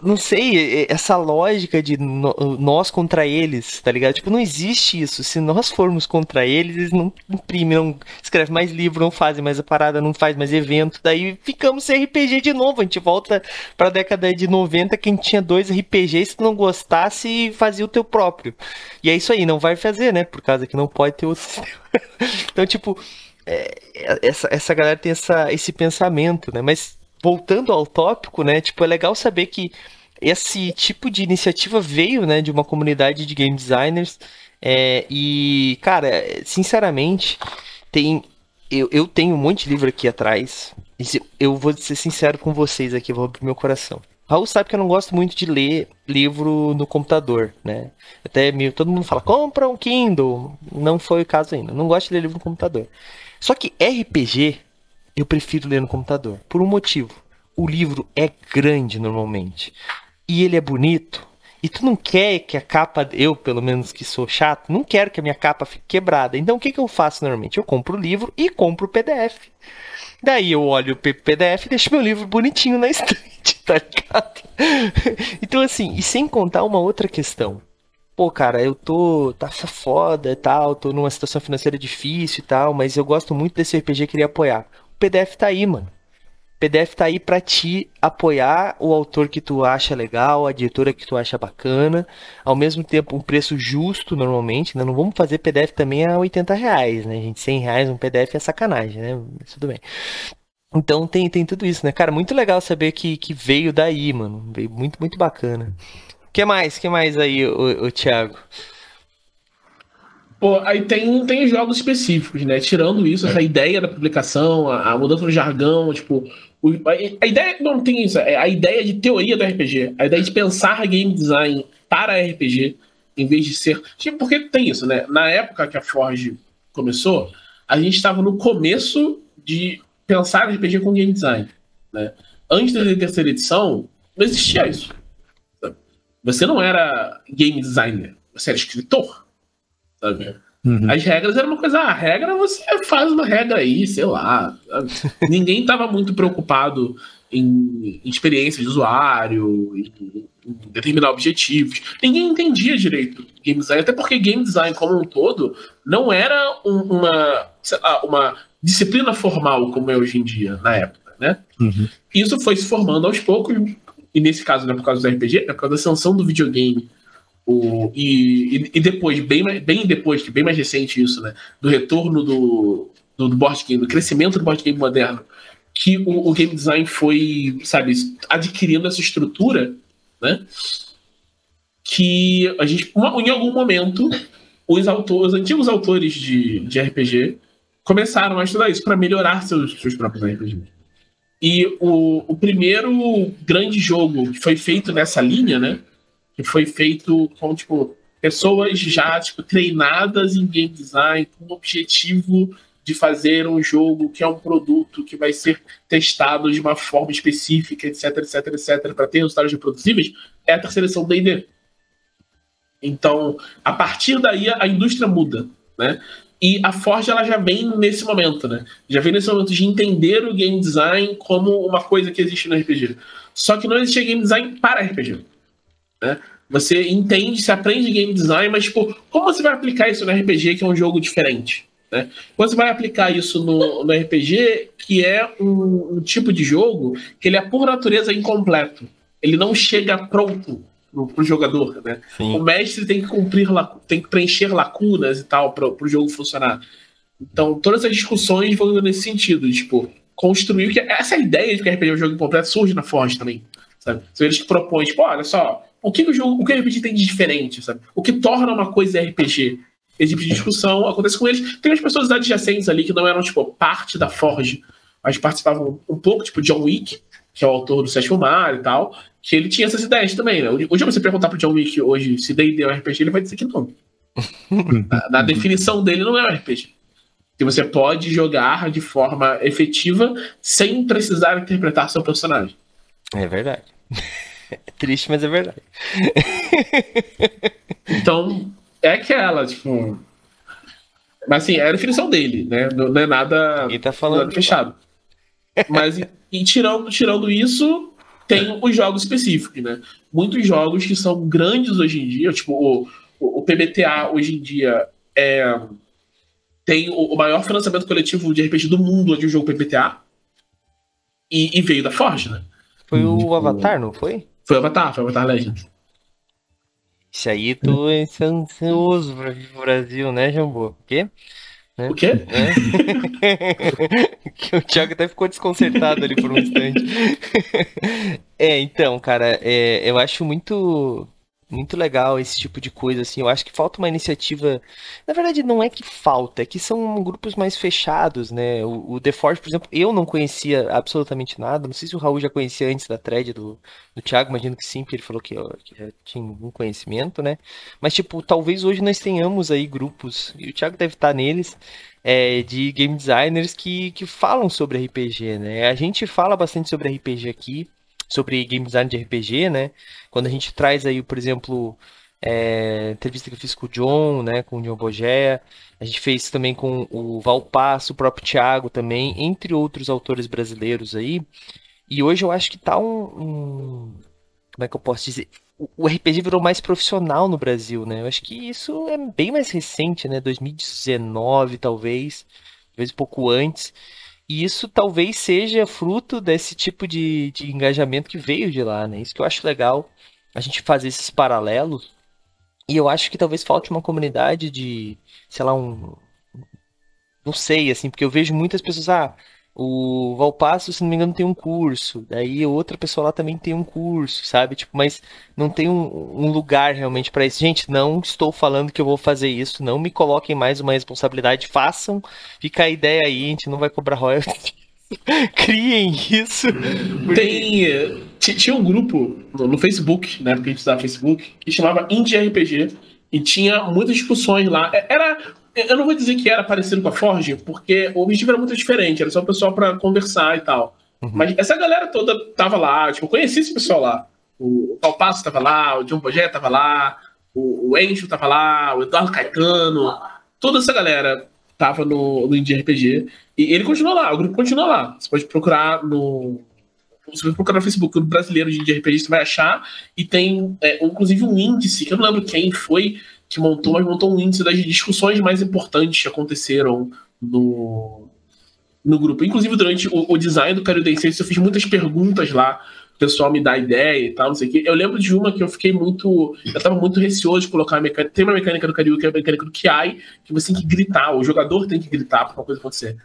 não sei, essa lógica de nós contra eles, tá ligado? Tipo, não existe isso. Se nós formos contra eles, eles não imprimem, não escrevem mais livro, não fazem mais a parada, não faz mais evento. Daí ficamos sem RPG de novo. A gente volta pra década de 90, quem tinha dois RPGs, se tu não gostasse, fazia o teu próprio. E é isso aí, não vai fazer, né? Por causa que não pode ter outro então, tipo, é, essa, essa galera tem essa, esse pensamento, né? Mas voltando ao tópico, né? Tipo, é legal saber que esse tipo de iniciativa veio, né, de uma comunidade de game designers. É, e, cara, sinceramente, tem. Eu, eu tenho um monte de livro aqui atrás. Eu vou ser sincero com vocês aqui, vou abrir meu coração. Raul sabe que eu não gosto muito de ler livro no computador, né? Até meio, todo mundo fala, compra um Kindle. Não foi o caso ainda. Não gosto de ler livro no computador. Só que RPG eu prefiro ler no computador. Por um motivo. O livro é grande normalmente. E ele é bonito. E tu não quer que a capa, eu pelo menos que sou chato, não quero que a minha capa fique quebrada. Então o que, que eu faço normalmente? Eu compro o livro e compro o PDF. Daí eu olho o PDF e deixo meu livro bonitinho na estante, tá ligado? então assim, e sem contar uma outra questão. Pô, cara, eu tô. tá foda e tal, tô numa situação financeira difícil e tal, mas eu gosto muito desse RPG e queria apoiar. O PDF tá aí, mano. O PDF tá aí para te apoiar o autor que tu acha legal, a editora que tu acha bacana, ao mesmo tempo um preço justo normalmente, né? Não vamos fazer PDF também a 80 reais, né, gente? 100 reais um PDF é sacanagem, né? Mas tudo bem. Então tem, tem tudo isso, né? Cara, muito legal saber que, que veio daí, mano. Veio muito, muito bacana. O que mais? que mais aí, o, o Thiago? Pô, aí tem, tem jogos específicos, né? Tirando isso, essa ideia da publicação, a, a mudança no jargão, tipo. O, a, a, ideia não tem isso, é a ideia de teoria do RPG, a ideia de pensar game design para RPG, em vez de ser. Tipo, porque tem isso, né? Na época que a Forge começou, a gente estava no começo de pensar RPG com game design. Né? Antes da terceira edição, não existia isso. Você não era game designer, você era escritor sabe? Uhum. As regras eram uma coisa, ah, a regra você faz uma regra aí, sei lá. Ninguém estava muito preocupado em, em experiência de usuário, em, em, determinar objetivos. Ninguém entendia direito game design, até porque game design como um todo não era um, uma, lá, uma disciplina formal como é hoje em dia, na época, né? Uhum. Isso foi se formando aos poucos, e nesse caso não é por causa do RPG, é por causa da ascensão do videogame o, e, e, depois, bem, bem depois, bem mais recente isso, né? Do retorno do, do, do board game, do crescimento do board game moderno, que o, o, game design foi, sabe, adquirindo essa estrutura, né? Que a gente, em algum momento, os autores, os antigos autores de, de RPG começaram a estudar isso para melhorar seus, seus próprios RPGs. E o, o primeiro grande jogo que foi feito nessa linha, né? Que foi feito com, tipo, pessoas já, tipo, treinadas em game design com o objetivo de fazer um jogo que é um produto que vai ser testado de uma forma específica, etc, etc, etc, para ter resultados reproduzíveis, é a terceira edição do D&D. Então, a partir daí, a indústria muda, né? E a Forge ela já vem nesse momento, né? Já vem nesse momento de entender o game design como uma coisa que existe no RPG. Só que não existe game design para RPG. Né? Você entende, você aprende game design, mas tipo, como você vai aplicar isso no RPG, que é um jogo diferente? Né? Como você vai aplicar isso no, no RPG, que é um, um, tipo de jogo que ele é por natureza incompleto. Ele não chega pronto pro, pro jogador, né? O mestre tem que cumprir, tem que preencher lacunas e tal para o jogo funcionar. Então, todas as discussões vão nesse sentido, tipo, construir que essa ideia de que RPG é um jogo incompleto surge na Forge também, sabe? São eles que propõem, tipo, olha só, o que o jogo, o que o RPG tem de diferente, sabe? O que torna uma coisa RPG? Esse tipo de discussão acontece com eles. Tem as pessoas adjacentes ali que não eram, tipo, parte da Forge, mas participavam um pouco, tipo, John Wick, que é o autor do Sétimo Mar e tal, que ele tinha essas ideias também, né? Hoje você perguntar pro John Wick hoje se D&D é um RPG, ele vai dizer que não. na, na definição dele não é um RPG. que você pode jogar de forma efetiva sem precisar interpretar seu personagem. É verdade. É triste, mas é verdade. então, é aquela, tipo. Mas assim, é a definição dele, né? Não é nada, tá falando nada fechado. Mas e, e tirando, tirando isso, tem os jogos específicos, né? Muitos jogos que são grandes hoje em dia, tipo, o, o, o PBTA hoje em dia é, tem o, o, maior financiamento coletivo de RPG do mundo de um jogo PBTA. E, e, veio da Forge, né? Foi o tipo, Avatar, não foi? Foi Avatar, foi Avatar Legends. Isso aí tô ansioso pra vir pro Brasil, né, Jambo? O quê? Né? O quê? É. o Thiago até ficou desconcertado ali por um instante. é, então, cara, é, eu acho muito muito legal esse tipo de coisa, assim. Eu acho que falta uma iniciativa. Na verdade, não é que falta, é que são grupos mais fechados, né? O, o The Forge, por exemplo, eu não conhecia absolutamente nada. Não sei se o Raul já conhecia antes da thread do, do Thiago, imagino que sim, porque ele falou que, ó, que já tinha algum conhecimento, né? Mas, tipo, talvez hoje nós tenhamos aí grupos, e o Thiago deve estar neles. É, de game designers que, que falam sobre RPG, né? A gente fala bastante sobre RPG aqui, sobre game design de RPG, né? Quando a gente traz aí, por exemplo, é, entrevista que eu fiz com o John, né, com o John Bogé, a gente fez também com o Valpasso, o próprio Thiago também, entre outros autores brasileiros aí. E hoje eu acho que tá um, um como é que eu posso dizer? O RPG virou mais profissional no Brasil, né? Eu acho que isso é bem mais recente, né? 2019, talvez, talvez um pouco antes. E isso talvez seja fruto desse tipo de, de engajamento que veio de lá, né? Isso que eu acho legal, a gente fazer esses paralelos. E eu acho que talvez falte uma comunidade de, sei lá, um. Não sei, assim, porque eu vejo muitas pessoas, ah, o Valpasso, se não me engano, tem um curso. Daí outra pessoa lá também tem um curso, sabe? Tipo, mas não tem um, um lugar realmente para isso. Gente, não estou falando que eu vou fazer isso. Não me coloquem mais uma responsabilidade. Façam. Fica a ideia aí, a gente não vai cobrar royalties. Criem isso. Tem. Tinha um grupo no Facebook, né? Porque a gente usava Facebook, que chamava Indie RPG. E tinha muitas discussões lá. É, era eu não vou dizer que era parecido com a Forge, porque o objetivo era muito diferente, era só o pessoal para conversar e tal. Uhum. Mas essa galera toda tava lá, tipo, eu conheci esse pessoal lá. O Palpasso tava lá, o John Bogé tava lá, o, o Encho tava lá, o Eduardo Caetano, toda essa galera tava no, no Indie RPG. E ele continua lá, o grupo continua lá. Você pode procurar no. Você procurar no Facebook, o brasileiro de Indie RPG, você vai achar. E tem, é, inclusive, um índice, que eu não lembro quem foi, que montou, montou um índice das discussões mais importantes que aconteceram no, no grupo. Inclusive, durante o, o design do Cariodense, eu fiz muitas perguntas lá, o pessoal me dá ideia e tal, não sei o quê. Eu lembro de uma que eu fiquei muito. Eu tava muito receoso de colocar a mecânica. Tem uma mecânica do Carioca, que é a mecânica do Kiai, que você tem que gritar, o jogador tem que gritar pra uma coisa acontecer.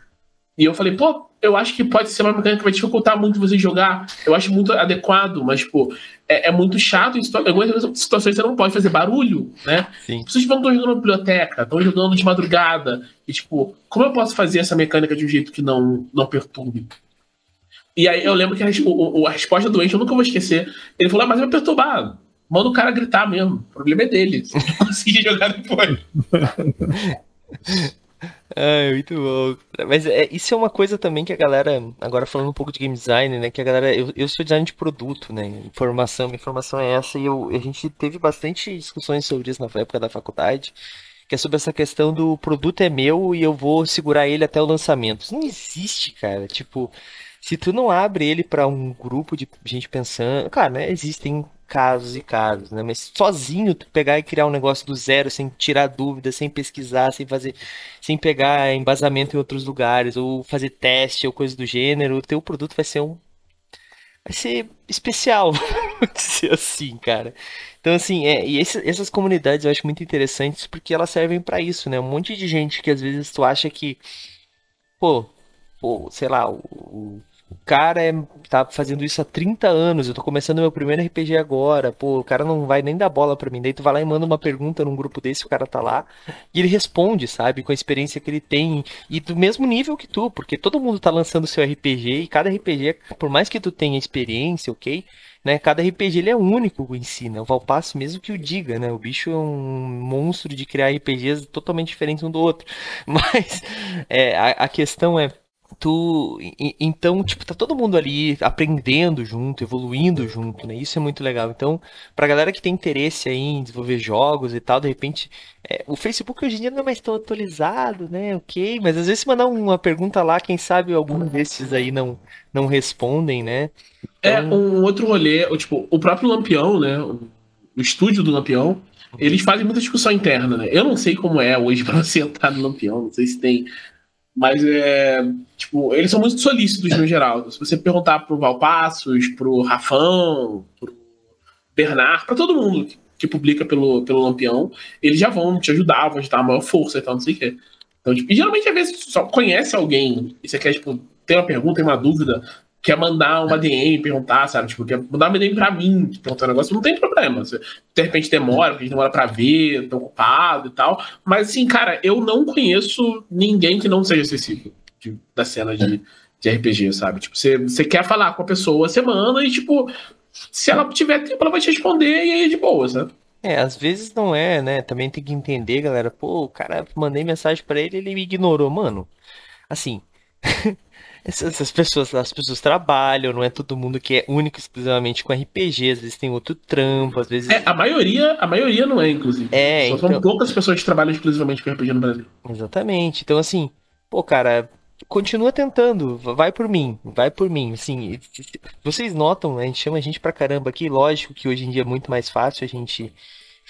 E eu falei, pô, eu acho que pode ser uma mecânica que vai dificultar muito você jogar. Eu acho muito adequado, mas, pô, é, é muito chato. Em algumas situações você não pode fazer barulho, né? Sim. Vocês estão jogando na biblioteca, estão jogando de madrugada. E, tipo, como eu posso fazer essa mecânica de um jeito que não, não perturbe? E aí eu lembro que a, o, a resposta do Encho eu nunca vou esquecer. Ele falou, ah, mas vai perturbar. Manda o cara gritar mesmo. O problema é dele. Você não conseguir jogar depois. Ai, muito bom. Mas é, isso é uma coisa também que a galera, agora falando um pouco de game design, né? Que a galera, eu, eu sou design de produto, né? Informação, minha informação é essa, e eu, a gente teve bastante discussões sobre isso na época da faculdade, que é sobre essa questão do produto é meu e eu vou segurar ele até o lançamento. Isso não existe, cara. Tipo, se tu não abre ele para um grupo de gente pensando, cara, né? Existem casos e casos, né? Mas sozinho tu pegar e criar um negócio do zero, sem tirar dúvidas, sem pesquisar, sem fazer, sem pegar embasamento em outros lugares, ou fazer teste ou coisa do gênero, o teu produto vai ser um vai ser especial, vamos dizer assim, cara. Então, assim, é, e esse, essas comunidades eu acho muito interessantes porque elas servem para isso, né? Um monte de gente que às vezes tu acha que, pô, pô sei lá, o, o cara é, tá fazendo isso há 30 anos, eu tô começando meu primeiro RPG agora, pô, o cara não vai nem dar bola pra mim. Daí tu vai lá e manda uma pergunta num grupo desse, o cara tá lá, e ele responde, sabe, com a experiência que ele tem, e do mesmo nível que tu, porque todo mundo tá lançando seu RPG, e cada RPG, por mais que tu tenha experiência, ok? Né, cada RPG ele é único em si, né? O Valpasso mesmo que o diga, né? O bicho é um monstro de criar RPGs totalmente diferentes um do outro. Mas é, a, a questão é tu então tipo tá todo mundo ali aprendendo junto evoluindo junto né? Isso é muito legal. Então pra galera que tem interesse aí em desenvolver jogos e tal de repente é, o Facebook hoje em dia não é mais tão atualizado né? Ok mas às vezes se mandar uma pergunta lá quem sabe algum desses aí não não respondem né? É, então... é um outro rolê tipo o próprio Lampião né? O estúdio do Lampião eles fazem muita discussão interna, né? Eu não sei como é hoje para você entrar no Lampião, não sei se tem mas é. Tipo, eles são muito solícitos no geral. Se você perguntar pro Valpassos, pro Rafão, pro Bernard, para todo mundo que, que, publica pelo, pelo Lampião, eles já vão te ajudar, vão te dar a maior força e tal, não sei o quê. Então, tipo, e geralmente, às vezes, só conhece alguém e você quer, tipo, ter uma pergunta, tem uma dúvida, quer mandar uma DM perguntar, sabe? Tipo, quer mandar uma DM pra mim, perguntar um negócio, não tem problema. Você, de repente demora, porque a gente demora pra ver, tô ocupado e tal. Mas assim, cara, eu não conheço ninguém que não seja acessível de, da cena de, de RPG, sabe? Tipo, você, você quer falar com a pessoa semana e, tipo, se ela tiver tempo, ela vai te responder e aí é de boa, sabe? É, às vezes não é, né? Também tem que entender, galera. Pô, o cara, mandei mensagem para ele, ele me ignorou. Mano, assim, essas pessoas, as pessoas trabalham, não é todo mundo que é único exclusivamente com RPG, às vezes tem outro trampo, às vezes. É, a maioria, a maioria não é, inclusive. É, Só então... são poucas pessoas que trabalham exclusivamente com RPG no Brasil. Exatamente. Então, assim, pô, cara, continua tentando, vai por mim, vai por mim. Assim, vocês notam, né, a gente chama a gente pra caramba aqui, lógico que hoje em dia é muito mais fácil a gente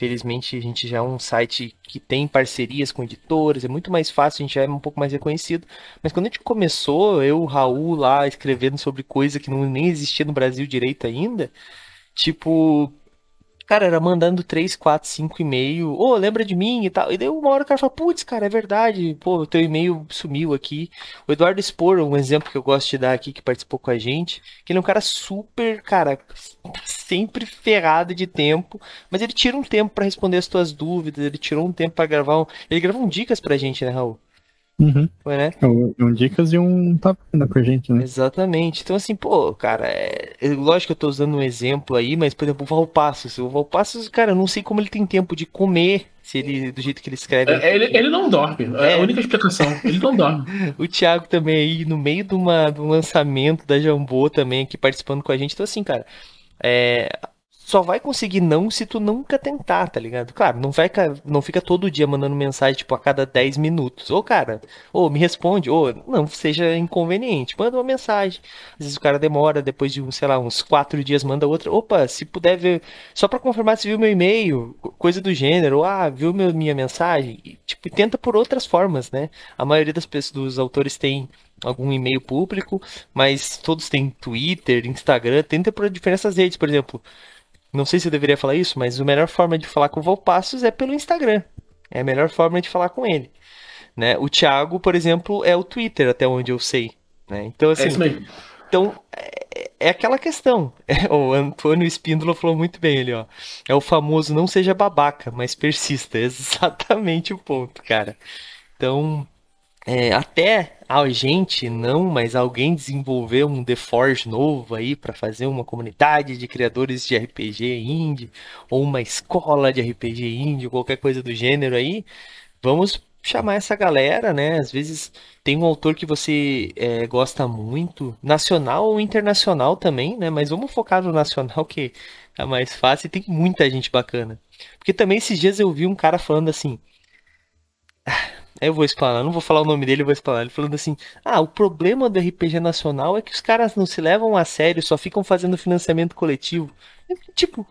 Felizmente a gente já é um site que tem parcerias com editoras, é muito mais fácil, a gente já é um pouco mais reconhecido. Mas quando a gente começou, eu, o Raul lá escrevendo sobre coisa que não nem existia no Brasil direito ainda, tipo, Cara, era mandando 3, 4, 5 e-mail. Ô, oh, lembra de mim e tal. E daí uma hora o cara fala, putz, cara, é verdade. Pô, teu e-mail sumiu aqui. O Eduardo Spor, um exemplo que eu gosto de dar aqui, que participou com a gente. Que ele é um cara super, cara, sempre ferrado de tempo. Mas ele tira um tempo para responder as tuas dúvidas. Ele tirou um tempo para gravar. Um... Ele gravou um dicas pra gente, né, Raul? Uhum. Foi, né? Um, um, dicas e um tá com a gente, né? Exatamente. Então, assim, pô, cara, é... lógico que eu tô usando um exemplo aí, mas, por exemplo, o Valpassos. O Valpassos, cara, eu não sei como ele tem tempo de comer, se ele, do jeito que ele escreve. É, ele, ele não dorme, é. é a única explicação. Ele não dorme. o Thiago também aí, no meio de, uma, de um lançamento da Jambô também, aqui participando com a gente. Então, assim, cara, é, só vai conseguir não se tu nunca tentar, tá ligado? Claro, não vai não fica todo dia mandando mensagem tipo a cada 10 minutos. Ou cara, ou me responde, ou não seja inconveniente, manda uma mensagem. Às vezes o cara demora, depois de, sei lá, uns 4 dias manda outra. Opa, se puder ver, só para confirmar se viu meu e-mail, coisa do gênero, ou, ah, viu meu, minha mensagem, e, tipo, tenta por outras formas, né? A maioria das pessoas dos autores tem algum e-mail público, mas todos têm Twitter, Instagram, tenta por diferentes redes, por exemplo. Não sei se eu deveria falar isso, mas a melhor forma de falar com o Valpassos é pelo Instagram. É a melhor forma de falar com ele. Né? O Thiago, por exemplo, é o Twitter, até onde eu sei. Né? Então, assim. É então, é, é, aquela questão. É, o Antônio Espíndola falou muito bem ali, ó. É o famoso não seja babaca, mas persista. É exatamente o ponto, cara. Então, é, até a gente não, mas alguém desenvolveu um The Forge novo aí para fazer uma comunidade de criadores de RPG indie ou uma escola de RPG indie, qualquer coisa do gênero aí, vamos chamar essa galera, né? Às vezes tem um autor que você é, gosta muito, nacional ou internacional também, né? Mas vamos focar no nacional que é mais fácil e tem muita gente bacana. Porque também esses dias eu vi um cara falando assim eu vou explanar, não vou falar o nome dele, eu vou explanar. Ele falando assim: ah, o problema do RPG nacional é que os caras não se levam a sério, só ficam fazendo financiamento coletivo. Tipo,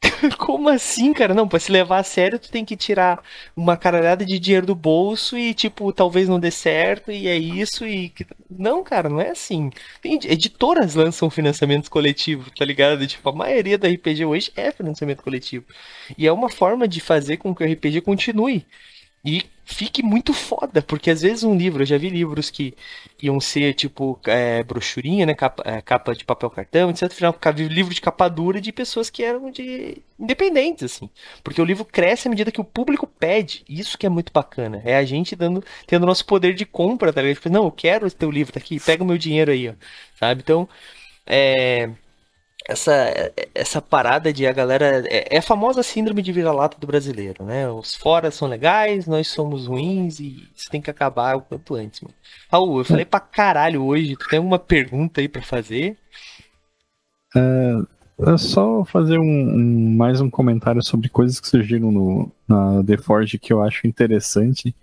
como assim, cara? Não, pra se levar a sério, tu tem que tirar uma caralhada de dinheiro do bolso e, tipo, talvez não dê certo, e é isso, e. Não, cara, não é assim. Tem, editoras lançam financiamentos coletivos, tá ligado? Tipo, a maioria do RPG hoje é financiamento coletivo. E é uma forma de fazer com que o RPG continue e fique muito foda, porque às vezes um livro, eu já vi livros que iam ser tipo é, brochurinha, né, capa, é, capa, de papel cartão, etc. Final, livro de capa dura de pessoas que eram de independentes, assim. Porque o livro cresce à medida que o público pede. Isso que é muito bacana. É a gente dando, tendo nosso poder de compra, tá ligado? Tipo, não, eu quero esse teu livro, tá aqui, pega o meu dinheiro aí, ó. Sabe? Então, é essa, essa parada de a galera. É, é a famosa síndrome de vira-lata do brasileiro, né? Os fora são legais, nós somos ruins e isso tem que acabar o quanto antes, mano. Raul, eu falei pra caralho hoje. Tu tem alguma pergunta aí pra fazer? É, é só fazer um, um, mais um comentário sobre coisas que surgiram no, na The Forge que eu acho interessante.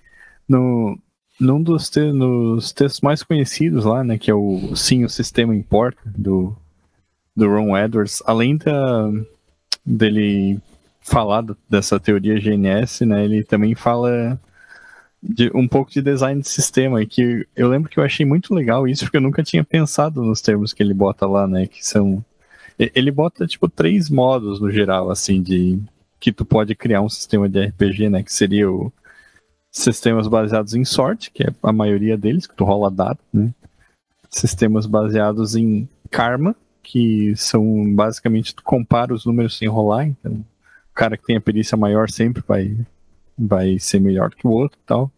No, num dos, te, nos textos mais conhecidos lá, né? Que é o Sim, o Sistema Importa, do do Ron Edwards, além da, dele falar dessa teoria GNS, né, ele também fala de um pouco de design de sistema, que eu lembro que eu achei muito legal isso, porque eu nunca tinha pensado nos termos que ele bota lá, né, que são... Ele bota, tipo, três modos no geral, assim, de que tu pode criar um sistema de RPG, né, que seria o sistemas baseados em sorte, que é a maioria deles, que tu rola dado, né, sistemas baseados em karma, que são basicamente tu compara os números sem rolar, então o cara que tem a perícia maior sempre vai, vai ser melhor que o outro e tal.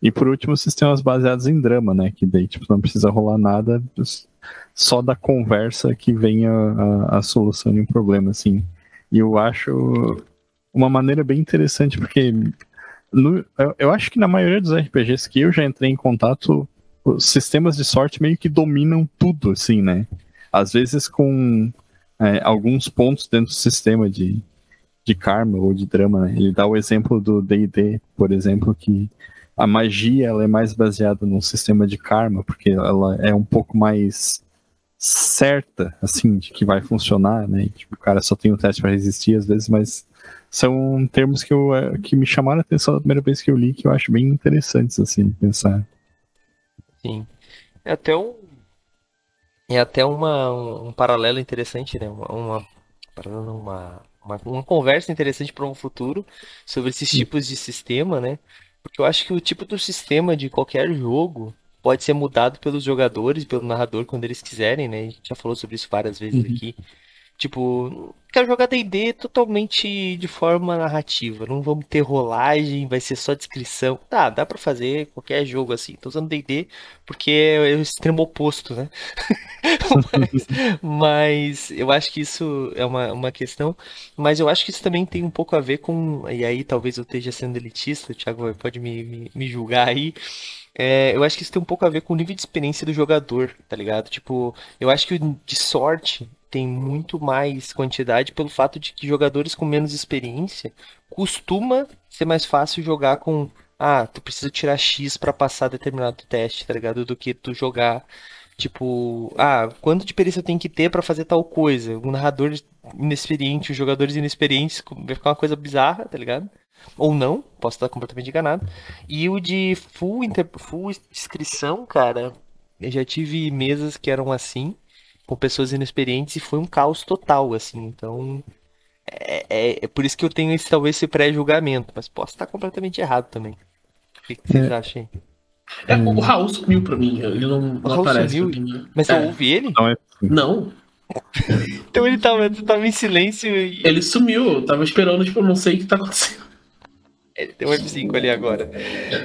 E por último, sistemas baseados em drama, né? Que daí tipo, não precisa rolar nada, só da conversa que vem a, a, a solução de um problema, assim. E eu acho uma maneira bem interessante, porque no, eu, eu, acho que na maioria dos RPGs que eu já entrei em contato, os sistemas de sorte meio que dominam tudo, assim, né? Às vezes com é, alguns pontos dentro do sistema de, de karma ou de drama. Né? Ele dá o exemplo do D&D, por exemplo, que a magia ela é mais baseada num sistema de karma, porque ela é um pouco mais certa, assim, de que vai funcionar, né? Tipo, o cara só tem um teste para resistir às vezes, mas são termos que, eu, é, que me chamaram a atenção a primeira vez que eu li, que eu acho bem interessantes, assim, pensar. Sim. É até um é até uma, um, um paralelo interessante, né? Uma, uma, uma, uma, conversa interessante para um futuro sobre esses tipos de sistema, né? Porque eu acho que o tipo do sistema de qualquer jogo pode ser mudado pelos jogadores, pelo narrador, quando eles quiserem, né? A gente já falou sobre isso várias vezes uhum. aqui. Tipo, quero jogar D&D totalmente de forma narrativa. Não vamos ter rolagem, vai ser só descrição. Tá, dá para fazer qualquer jogo assim. Tô usando D&D porque é o extremo oposto, né? mas, mas, eu acho que isso é uma, uma questão. Mas eu acho que isso também tem um pouco a ver com... E aí talvez eu esteja sendo elitista, o Thiago pode me, me, me julgar aí. É, eu acho que isso tem um pouco a ver com o nível de experiência do jogador, tá ligado? Tipo, eu acho que de sorte tem muito mais quantidade pelo fato de que jogadores com menos experiência costuma ser mais fácil jogar com ah, tu precisa tirar X para passar determinado teste, tá ligado? Do que tu jogar tipo, ah, quanto de perícia tem que ter para fazer tal coisa? Um narrador inexperiente, os jogadores inexperientes, vai ficar uma coisa bizarra, tá ligado? Ou não, posso estar completamente enganado. E o de full, inter... full inscrição, cara, eu já tive mesas que eram assim com pessoas inexperientes e foi um caos total, assim. Então, é, é, é por isso que eu tenho esse, talvez esse pré-julgamento, mas posso estar completamente errado também. O que, que vocês é. acham? É, o Raul sumiu pra mim, ele não, não aparece. Sumiu? Mas você é. ouve ele? Não. É... não. então ele tava, tava em silêncio e. Ele sumiu, eu tava esperando, tipo, eu não sei o que tá acontecendo. Ele tem um F5 ali agora.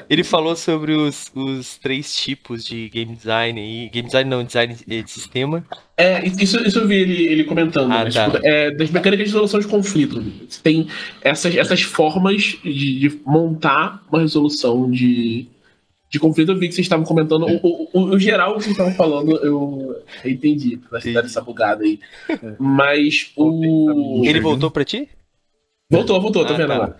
Ele falou sobre os, os três tipos de game design e game design não, design de sistema. É, isso, isso eu vi ele, ele comentando. Ah, né? tá. tipo, é, das mecânicas de resolução de conflito. Tem essas, essas formas de, de montar uma resolução de, de conflito. Eu vi que vocês estavam comentando. O, o, o, o geral que vocês estavam falando, eu, eu entendi. Vai dar essa bugada aí. Mas o. Ele voltou pra ti? Voltou, voltou, tá ah, vendo tá. lá.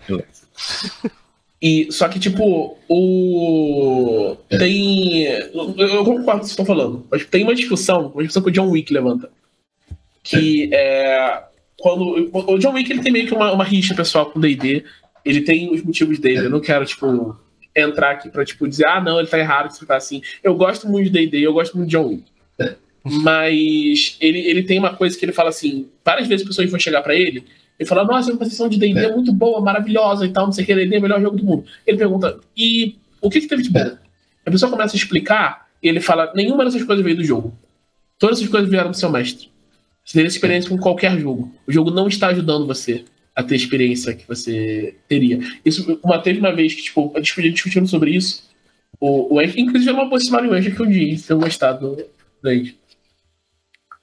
E, só que, tipo, o. Tem. Eu, eu concordo com o que vocês estão falando, mas tem uma discussão, uma discussão que o John Wick levanta. Que é. Quando. O John Wick ele tem meio que uma, uma rixa pessoal com o DD. Ele tem os motivos dele. Eu não quero, tipo, entrar aqui pra, tipo, dizer, ah, não, ele tá errado, você tá assim. Eu gosto muito de DD, eu gosto muito de John Wick. Mas ele, ele tem uma coisa que ele fala assim: várias vezes pessoas vão chegar para ele Ele fala, nossa, a sessão de D&D é. muito boa, maravilhosa e tal, não sei o que, D&D é o melhor jogo do mundo. Ele pergunta, e o que que teve de bom? A pessoa começa a explicar e ele fala, nenhuma dessas coisas veio do jogo. Todas essas coisas vieram do seu mestre. Você tem experiência com qualquer jogo. O jogo não está ajudando você a ter a experiência que você teria. Isso, uma, teve uma vez que, tipo, a gente discutindo sobre isso, o, o inclusive, é uma possibilidade Anjo que eu disse, eu gostado do Anjo.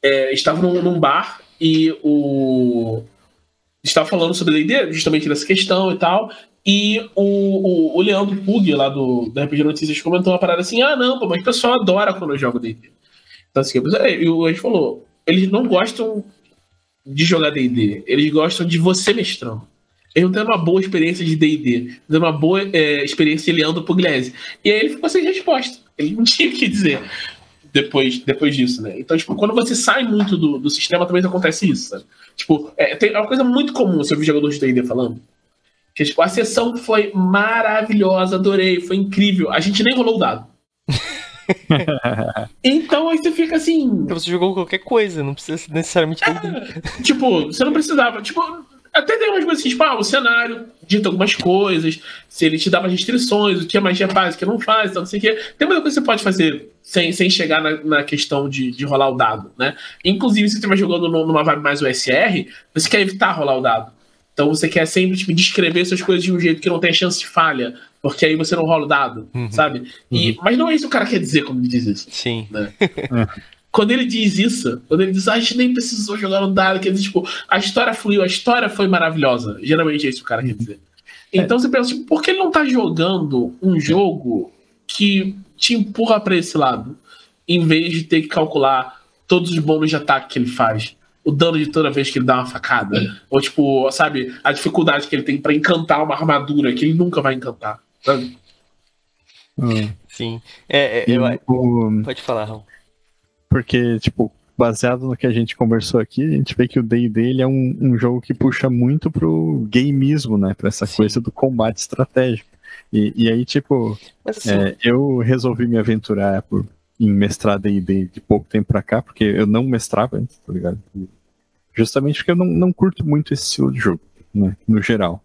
É, estava num, num, bar e o. Estava falando sobre D&D, justamente dessa questão e tal. E o, o, o Leandro Pug, lá do, do RPG Notícias, comentou uma parada assim: ah, não, mas o pessoal adora quando eu jogo D&D. Então, assim, e o Anjo falou: eles não gostam de jogar D&D, eles gostam de você mestrando. Eles não têm uma boa experiência de D&D, têm uma boa é, experiência de Leandro Pugliese. E aí ele ficou sem resposta. Ele não tinha o que dizer depois, depois disso, né? Então, tipo, quando você sai muito do, do sistema, também acontece isso, sabe? Tipo, é, tem, é uma coisa muito comum você ouvir jogadores de D&D falando. Que, tipo, a sessão foi maravilhosa, adorei, foi incrível. A gente nem rolou o dado. então aí você fica assim. Então você jogou qualquer coisa, não precisa necessariamente. É, tipo, você não precisava. Tipo, até tem umas coisas assim, tipo, ah, o cenário dita algumas coisas, se ele te dá mais restrições, o que a magia faz, o que não faz, então não sei o que. Tem muita coisa que você pode fazer sem, sem chegar na, na questão de, de rolar o dado, né? Inclusive, se você estiver jogando numa vibe mais USR, você quer evitar rolar o dado. Então você quer sempre tipo, descrever suas coisas de um jeito que não tenha chance de falha, porque aí você não rola o dado, uhum. sabe? E, uhum. Mas não é isso que o cara quer dizer quando ele diz isso. Sim. Né? quando ele diz isso, quando ele diz, ah, a gente nem precisou jogar no dado, que ele diz, tipo, a história fluiu, a história foi maravilhosa. Geralmente é isso que o cara quer dizer. Então você pensa, tipo, por que ele não tá jogando um jogo que te empurra para esse lado, em vez de ter que calcular todos os bônus de ataque que ele faz? O dano de toda vez que ele dá uma facada. Ou, tipo, sabe, a dificuldade que ele tem para encantar uma armadura que ele nunca vai encantar. Sabe? Hum. Sim. É, é, eu... o... Pode falar, Raul. Porque, tipo, baseado no que a gente conversou aqui, a gente vê que o D&D é um, um, jogo que puxa muito pro gameismo, né? Pra essa Sim. coisa do combate estratégico. E, e aí, tipo, assim... é, eu resolvi me aventurar por, em mestrar D&D de pouco tempo pra cá, porque eu não mestrava antes, tá ligado? Justamente porque eu não, não curto muito esse estilo de jogo, né? No geral.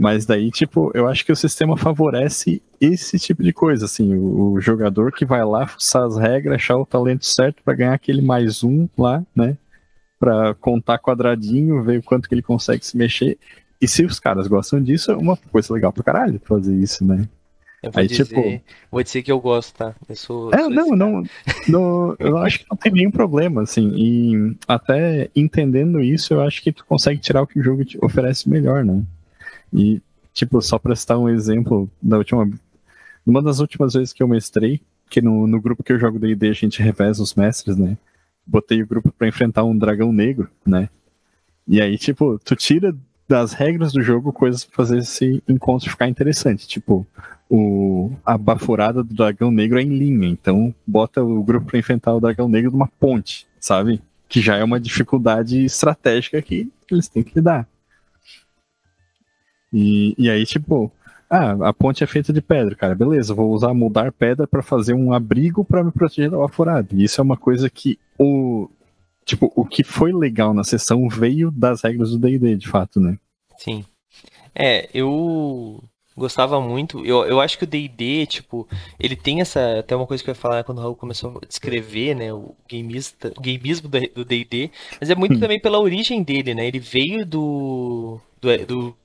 Mas daí, tipo, eu acho que o sistema favorece esse tipo de coisa, assim, o, o jogador que vai lá fuçar as regras, achar o talento certo para ganhar aquele mais um lá, né? Pra contar quadradinho, ver o quanto que ele consegue se mexer. E se os caras gostam disso, é uma coisa legal pra caralho fazer isso, né? Eu vou Aí, dizer, tipo... vou dizer que eu gosto, tá? Eu sou. É, sou não, não, não, Eu acho que não tem nenhum problema, assim. E até entendendo isso, eu acho que tu consegue tirar o que o jogo te oferece melhor, né? E, tipo, só pra citar um exemplo da última. Uma das últimas vezes que eu mestrei, que no, no grupo que eu jogo DD a gente reveza os mestres, né? Botei o grupo para enfrentar um dragão negro, né? E aí, tipo, tu tira das regras do jogo coisas pra fazer esse encontro ficar interessante. Tipo, o, a baforada do dragão negro é em linha, então bota o grupo pra enfrentar o dragão negro numa ponte, sabe? Que já é uma dificuldade estratégica que eles têm que lidar. E, e aí, tipo, ah, a ponte é feita de pedra, cara. Beleza, vou usar mudar pedra para fazer um abrigo para me proteger da baforada. E isso é uma coisa que o tipo, o que foi legal na sessão veio das regras do D&D, de fato, né? Sim. É, eu gostava muito. Eu, eu acho que o D&D, tipo, ele tem essa... Até uma coisa que eu ia falar quando o Raul começou a descrever, né, o, gamista, o gameismo do D&D, mas é muito hum. também pela origem dele, né? Ele veio do, do, do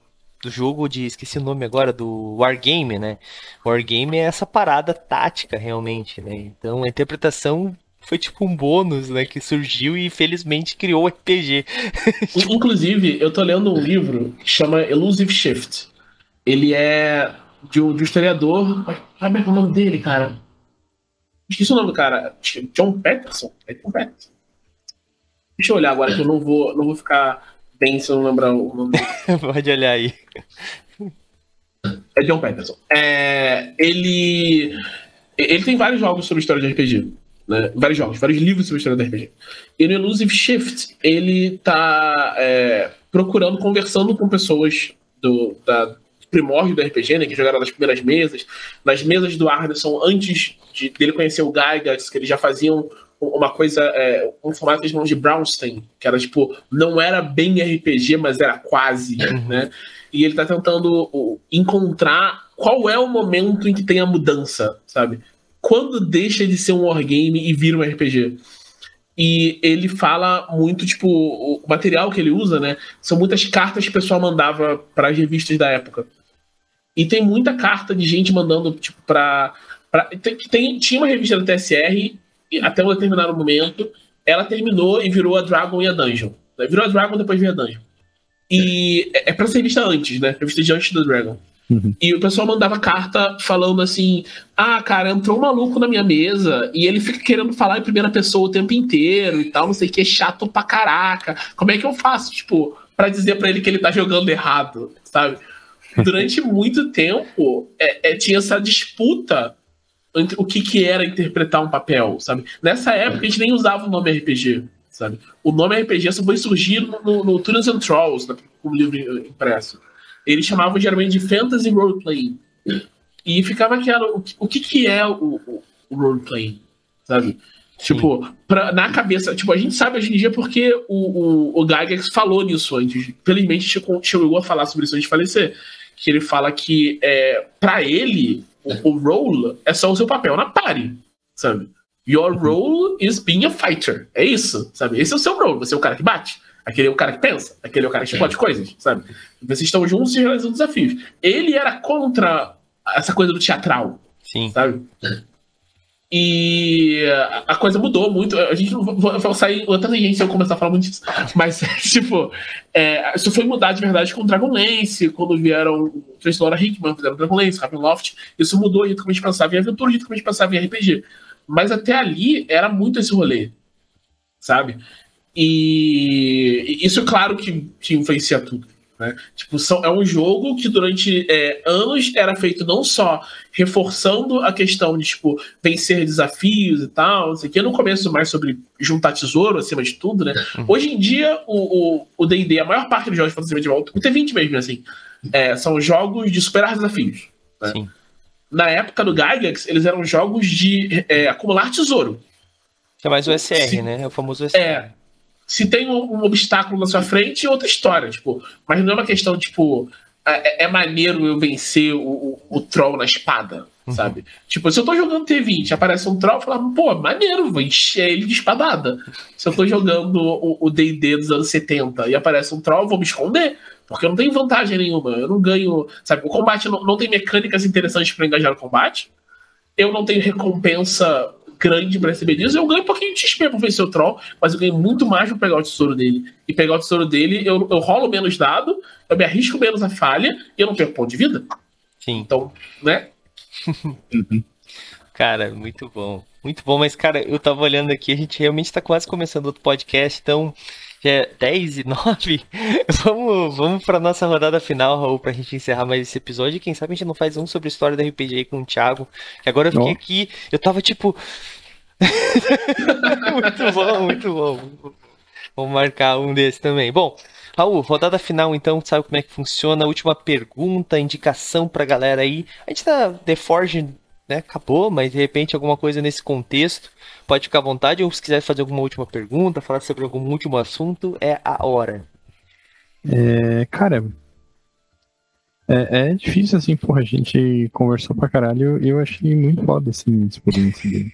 do jogo de. Esqueci o nome agora, do Wargame, né? Wargame é essa parada tática, realmente, né? Então a interpretação foi tipo um bônus, né? Que surgiu e felizmente criou o RPG. Inclusive, eu tô lendo um livro que chama Elusive Shift. Ele é de um, de um historiador. Sabe o nome dele, cara? Esqueci o nome do cara. John Peterson. É John Peterson. Deixa eu olhar agora que eu não vou, não vou ficar não lembrar o nome dele. Pode olhar aí. É John Peterson. É, ele. Ele tem vários jogos sobre história de RPG. Né? Vários jogos, vários livros sobre história de RPG. E no Elusive Shift, ele tá é, procurando, conversando com pessoas do, da primórdio do RPG, né? Que jogaram nas primeiras mesas. Nas mesas do Arneson, antes de, dele conhecer o Gygax, que eles já faziam uma coisa, é, um formato que eles chamam de Brownstein, que era tipo, não era bem RPG, mas era quase, Uhum. né? E ele tá tentando encontrar qual é o momento em que tem a mudança, sabe? Quando deixa de ser um wargame e vira um RPG. E ele fala muito, tipo, o material que ele usa, né? São muitas cartas que o pessoal mandava para as revistas da época. E tem muita carta de gente mandando, tipo, pra. pra tem, tem- tinha uma revista da TSR, até um determinado momento, ela terminou e virou a Dragon e a Dungeon. né? Virou a Dragon, depois veio a Dungeon. E é, é pra ser revista antes, né? Revista de antes do Dragon. Uhum. E o pessoal mandava carta falando assim: ah, cara, entrou um maluco na minha mesa e ele fica querendo falar em primeira pessoa o tempo inteiro e tal, não sei o que, é chato pra caraca. Como é que eu faço, tipo, pra dizer pra ele que ele tá jogando errado, sabe? Durante muito tempo é, é, tinha essa disputa o que, que era interpretar um papel, sabe? Nessa época a gente nem usava o nome RPG, sabe? O nome RPG só foi surgir no, no, no Tunes and Trolls, né, como livro impresso. Eles chamavam geralmente de Fantasy Roleplaying. E ficava aquela. O, que- o que, que é o, o, o roleplaying? Sabe? Tipo, pra, na cabeça. Tipo, a gente sabe hoje em dia porque o, o, o Gygax falou nisso antes. Felizmente chegou, chegou a falar sobre isso antes de falecer. Que ele fala que é, para ele, o, o role é só o seu papel na party, sabe? Your role is being a fighter. É isso, sabe? Esse é o seu role. Você é o cara que bate. Aquele é o cara que pensa. Aquele é o cara que explode coisas, sabe? Vocês estão juntos e realizando desafios. Ele era contra essa coisa do teatral, Sim. sabe? E a- coisa mudou muito. A gente não vai sair outra gente eu começar a falar muito disso. Mas, tipo, é, isso foi mudar de verdade com Dragonlance, quando vieram o Laura Hickman, fizeram Dragonlance, Ravenloft. Isso mudou o jeito como a gente pensava em aventura, o jeito como a gente pensava em RPG. Mas até ali era muito esse rolê, sabe? E isso, claro, que, que influencia tudo. Né? Tipo, são, é um jogo que durante é, anos era feito não só reforçando a questão de tipo, vencer desafios e tal, não sei que. No começo, mais sobre juntar tesouro acima de tudo, né? Hoje em dia, o o- o DD, a maior parte dos jogos de fantasia medieval, o T20 mesmo, assim, é, são jogos de superar desafios. né? Na época do Gygax, eles eram jogos de é, acumular tesouro. Que é mais o SR, Sim. né? É o famoso SR. É. Se tem um, um obstáculo na sua frente, é outra história, tipo. Mas não é uma questão, tipo, é, é maneiro eu vencer o, o, o troll na espada, sabe? Tipo, se eu tô jogando T20 aparece um troll, eu falo, pô, maneiro, vou encher ele de espadada. Se eu tô jogando o o D&D dos anos 70 e aparece um troll, eu vou me esconder. Porque eu não tenho vantagem nenhuma. Eu não ganho. Sabe, o combate não, não tem mecânicas interessantes pra engajar no combate. Eu não tenho recompensa grande pra receber disso. Eu ganho um pouquinho de XP pra vencer o troll, mas eu ganho muito mais pra pegar o tesouro dele. E pegar o tesouro dele, eu, eu rolo menos dado, eu me arrisco menos a falha e eu não perco ponto de vida. Sim. Então, né? Cara, muito bom. Muito bom, mas, cara, eu tava olhando aqui, a gente realmente tá quase começando outro podcast, então é 10 e 9. Vamos, vamos pra nossa rodada final, Raul, pra gente encerrar mais esse episódio. Quem sabe a gente não faz um sobre história da RPG aí com o Thiago. Que agora eu fiquei Ó. aqui, eu tava tipo. muito bom, muito bom. Vamos marcar um desse também. Bom, Raul, rodada final então, sabe como é que funciona? Última pergunta, indicação pra galera aí. A gente tá The Forge, né? Acabou, mas de repente alguma coisa nesse contexto, pode ficar à vontade. Ou se quiser fazer alguma última pergunta, falar sobre algum último assunto, é a hora. É, cara, é, é difícil, assim, porra, a gente conversou pra caralho eu achei muito foda, assim, experiência de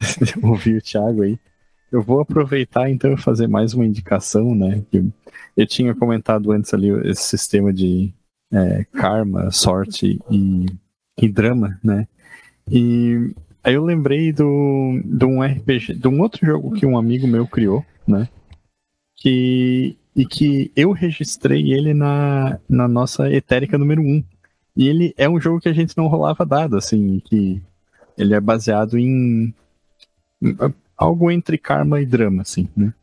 de ouvir o Thiago aí. Eu vou aproveitar, então, e fazer mais uma indicação, né, eu, eu tinha comentado antes ali esse sistema de é, karma, sorte e, e drama, né, e aí eu lembrei do, de um RPG, de um outro jogo que um amigo meu criou, né, que e que eu registrei ele na, na nossa etérica número 1. E ele é um jogo que a gente não rolava dado, assim, que ele é baseado em, em algo entre karma e drama, assim, né?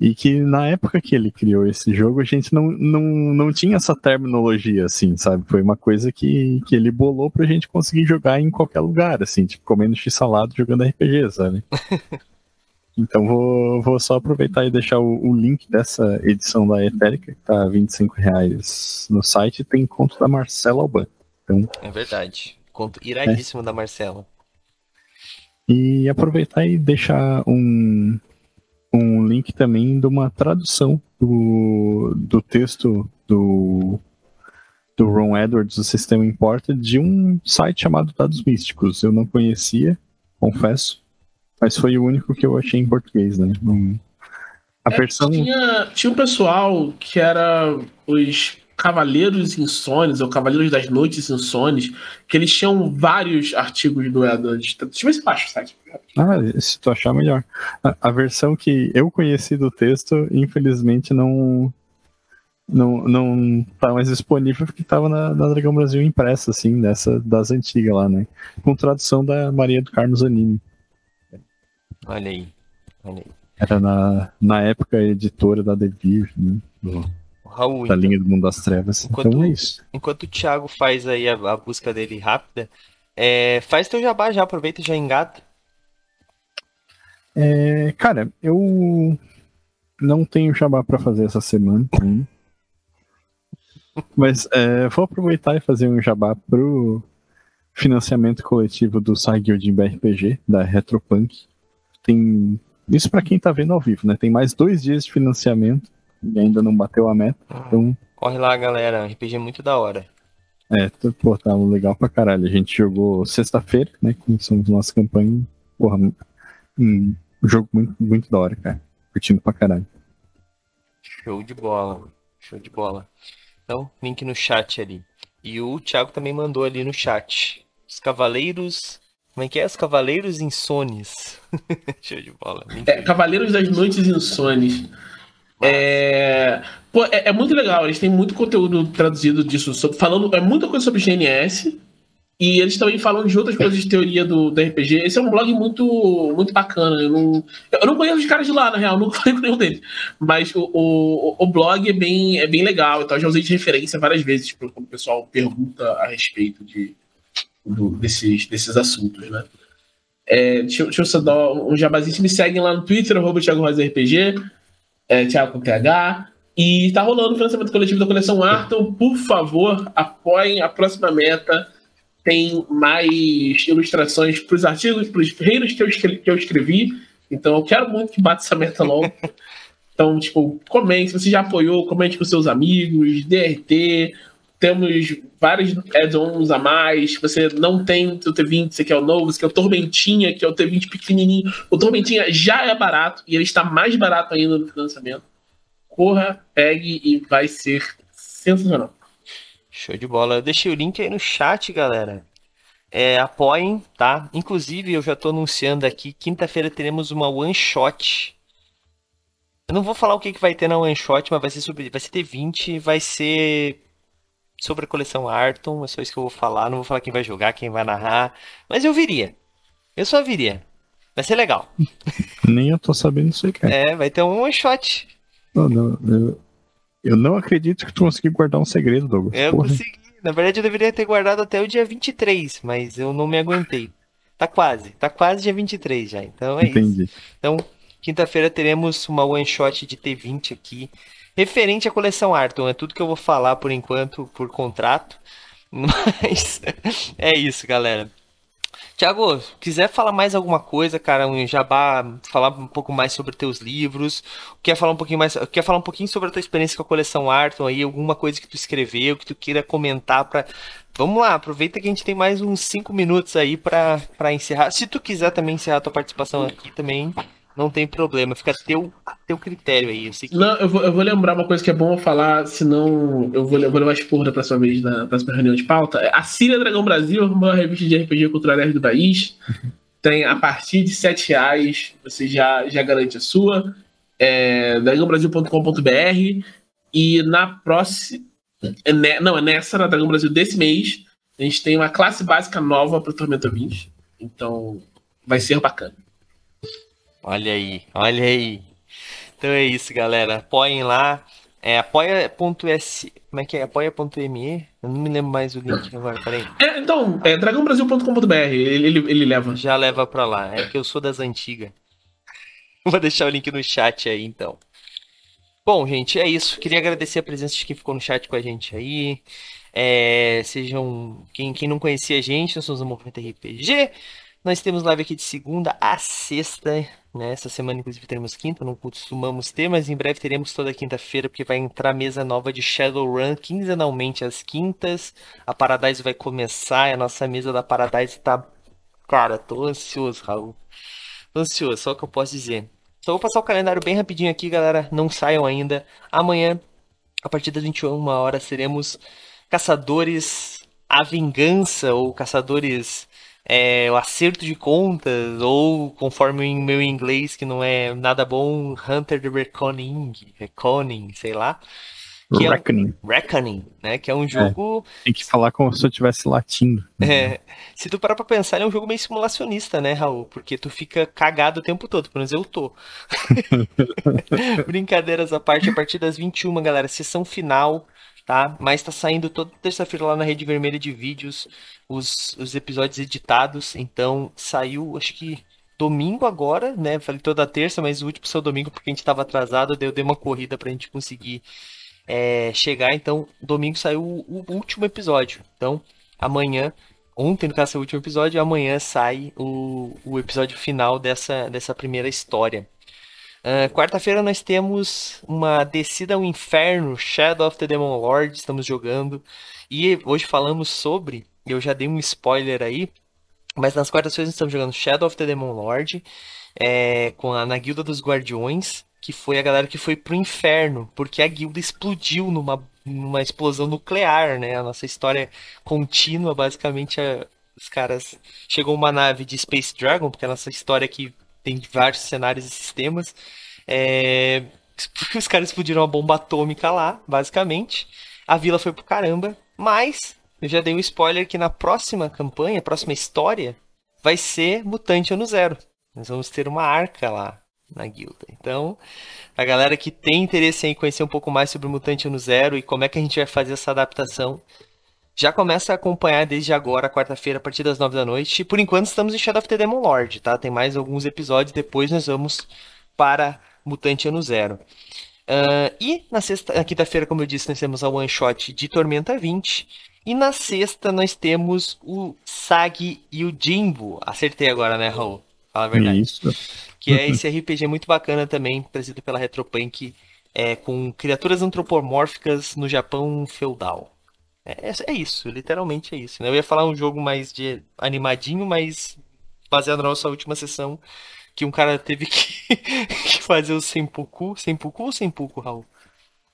E que na época que ele criou esse jogo, a gente não, não, não tinha essa terminologia, assim, sabe? Foi uma coisa que, que ele bolou pra gente conseguir jogar em qualquer lugar, assim, tipo, comendo x-salado jogando RPG, sabe? Então vou, vou só aproveitar e deixar o, o link dessa edição da Etérica, que tá 25 reais no site, tem conto da Marcela Alban. Então, É verdade. Conto iradíssimo da Marcela. E aproveitar e deixar um, um link também de uma tradução do, do texto do, do Ron Edwards, do Sistema Imported, de um site chamado Dados Místicos. Eu não conhecia, confesso, mas foi o único que eu achei em português, né? Um, a É, versão. Tinha, tinha um pessoal que era os Cavaleiros Insones, ou Cavaleiros das Noites Insones, que eles tinham vários artigos do Edwards. Deixa eu ver se baixa o site. Ah, se tu achar melhor. A, a versão que eu conheci do texto, infelizmente, não. Não, não tá mais disponível porque tava na, na Dragão Brasil impressa, assim, dessa, das antigas lá, né? Com tradução da Maria do Carmo Zanini. Olha aí. Olha aí. Era na, na época editora da Devir, né? do- Raul, da então, linha do Mundo das Trevas. Enquanto- Então é isso. enquanto o Thiago faz aí a, a busca dele rápida, é, faz teu jabá já, aproveita e já engata. É, cara, eu não tenho jabá pra fazer essa semana. ainda. Mas é, vou aproveitar e fazer um jabá pro financiamento coletivo do Saigyoujin BRPG, da Retropunk. Tem. Isso pra quem tá vendo ao vivo, né? Tem mais dois dias de financiamento e ainda não bateu a meta. Então, Corre lá, galera. RPG é muito da hora. é, pô, tá legal pra caralho. A gente jogou sexta-feira, né? Começamos nossa campanha. Porra, um jogo muito, muito da hora, cara. Curtindo pra caralho. Show de bola. Show de bola. Então, link no chat ali. E o Thiago também mandou ali no chat. Os Cavaleiros. Como é que é? Os Cavaleiros Insones. Show de bola. É, Cavaleiros das Noites Insones. É, pô, é, é muito legal, eles têm muito conteúdo traduzido disso, sobre- falando, é muita coisa sobre GNS, e eles também falam de outras coisas de teoria do, do RPG. Esse é um blog muito, muito bacana. Eu não, eu não conheço os caras de lá, na real, nunca falei com nenhum deles. Mas o, o, o blog é bem, é bem legal, então eu já usei de referência várias vezes quando o pessoal pergunta a respeito de, do- desses, desses assuntos, né? É, deixa, deixa eu só dar um jabazinho. Me seguem lá no Twitter, arroba Thiago Rosa RPG, é, Thiago com TH. E tá rolando o financiamento coletivo da coleção Arton. Por favor, apoiem a próxima meta. Tem mais ilustrações para os artigos, para os reinos que eu, escre- que eu escrevi. Então eu quero muito que bata essa meta logo. Então, tipo, comente. Se você já apoiou, comente com seus amigos, DRT. Temos vários add-ons a mais. Você não tem o T20, você quer o novo, você quer o Tormentinha, que é o T20 pequenininho. O Tormentinha já é barato e ele está mais barato ainda no financiamento. Corra, pegue e vai ser sensacional. Show de bola. Eu deixei o link aí no chat, galera. É, apoiem, tá? Inclusive, eu já tô anunciando aqui, quinta-feira teremos uma one shot. Eu não vou falar o que, que vai ter na one shot, mas vai ser sobre, vai ser T20, vai ser sobre a coleção Arton, é só isso que eu vou falar, não vou falar quem vai jogar, quem vai narrar, mas eu viria. Eu só viria. Vai ser legal. Nem eu tô sabendo isso aí, cara. É, vai ter um one shot. Não, não, eu, eu não acredito que tu conseguiu guardar um segredo, Douglas. Eu Porra. consegui. Na verdade, eu deveria ter guardado até o dia 23, mas eu não me aguentei. Tá quase, tá quase dia 23 já. Então é isso. Entendi. Então, quinta-feira teremos uma one shot de T20 aqui, referente à coleção Arton. É tudo que eu vou falar por enquanto, por contrato. Mas é isso, galera. Tiago, quiser falar mais alguma coisa, cara, um jabá, falar um pouco mais sobre teus livros, quer falar um pouquinho mais, quer falar um pouquinho sobre a tua experiência com a coleção Arton aí, alguma coisa que tu escreveu, que tu queira comentar para Vamos lá, aproveita que a gente tem mais uns 5 minutos aí pra encerrar. Se tu quiser também encerrar a tua participação aqui também, não tem problema, fica a teu, a teu critério aí. Eu sei que Não, eu vou, eu vou lembrar uma coisa que é bom eu falar, senão eu vou, eu vou levar esporro da próxima vez, na próxima reunião de pauta. A Síria Dragão Brasil, uma revista de RPG cultural nerd do país, tem a partir de 7 reais, você já, já garante a sua. É, dragãobrasil.com.br e na próxima. é ne- não, é nessa, na Dragão Brasil desse mês, a gente tem uma classe básica nova para o Tormenta 20. Então vai ser bacana. Olha aí, olha aí. Então é isso, galera. Apoiem lá. É apoia.s. Como é que é? Apoia.me? Eu não me lembro mais o link agora, peraí. É, então, é dragãobrasil.com.br, ele, ele, ele leva. Já leva pra lá. É que eu sou das antigas. Vou deixar o link no chat aí, então. Bom, gente, é isso. Queria agradecer a presença de quem ficou no chat com a gente aí. É, sejam. Quem, quem não conhecia a gente, nós somos o Movimento RPG. Nós temos live aqui de segunda a sexta, né? Essa semana, inclusive, teremos quinta, não costumamos ter, mas em breve teremos toda quinta-feira, porque vai entrar mesa nova de Shadowrun quinzenalmente às quintas. A Paradise vai começar, a nossa mesa da Paradise tá. Cara, tô ansioso, Raul. Tô ansioso, só o que eu posso dizer. Só vou passar o calendário bem rapidinho aqui, galera. Não saiam ainda. Amanhã, a partir das 21 horas, seremos Caçadores a Vingança ou Caçadores é, o acerto de contas, ou conforme o meu inglês, que não é nada bom, Hunter the Reckoning, Reckoning, sei lá. Que Reckoning. É um, Reckoning, né? Que é um jogo. É, tem que falar como se eu estivesse latindo. É, se tu parar pra pensar, ele é um jogo meio simulacionista, né, Raul? Porque tu fica cagado o tempo todo, pelo menos eu tô. Brincadeiras à parte, a partir das 21, galera, sessão final tá? Mas tá saindo toda terça-feira lá na Rede Vermelha de Vídeos os, os episódios editados. Então saiu, acho que domingo agora, né? Falei toda terça, mas o último saiu domingo porque a gente tava atrasado. Daí eu dei uma corrida pra gente conseguir é, chegar. Então, domingo saiu o, o, último episódio. Então, amanhã. Ontem, no caso, é o último episódio, amanhã sai o, o episódio final dessa, dessa primeira história. Uh, Quarta-feira nós temos uma descida ao inferno, Shadow of the Demon Lord, estamos jogando. E hoje falamos sobre, eu já dei um spoiler aí, mas nas quartas-feiras estamos jogando Shadow of the Demon Lord, é, com a, na Guilda dos Guardiões, que foi a galera que foi pro inferno, porque a guilda explodiu numa, numa explosão nuclear, né? A nossa história contínua, basicamente, a, os caras... Chegou uma nave de Space Dragon, porque a nossa história aqui tem vários cenários e sistemas. É, os caras explodiram uma bomba atômica lá, basicamente. A vila foi pro caramba, mas eu já dei um spoiler que na próxima campanha, próxima história, vai ser Mutante Ano Zero. Nós vamos ter uma arca lá na guilda. Então, a galera que tem interesse em conhecer um pouco mais sobre Mutante Ano Zero e como é que a gente vai fazer essa adaptação, já começa a acompanhar desde agora, quarta-feira, a partir das nove da noite. Por enquanto estamos em Shadow of the Demon Lord, tá? Tem mais alguns episódios, depois nós vamos para Mutante Ano Zero. Uh, e na sexta, na quinta-feira, como eu disse, nós temos a one shot de Tormenta 20. E na sexta nós temos o Sag e o Jimbo. Acertei agora, né, Raul? Fala a verdade. Isso. Que é esse RPG muito bacana também, trazido pela Retropunk, é, com criaturas antropomórficas no Japão feudal. É, é, isso, literalmente é isso. Né? Eu ia falar um jogo mais de animadinho, mas baseado na nossa última sessão, que um cara teve que, que fazer o Senpuku. Senpuku ou Senpuku, Raul?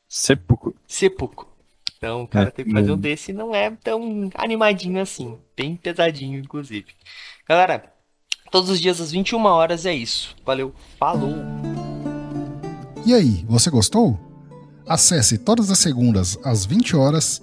Seppuku. Seppuku. Então o cara é, teve que fazer um desse não é tão animadinho assim. Bem pesadinho, inclusive. Galera, todos os dias às 21 horas é isso. Valeu, falou! E aí, você gostou? Acesse todas as segundas às 20 horas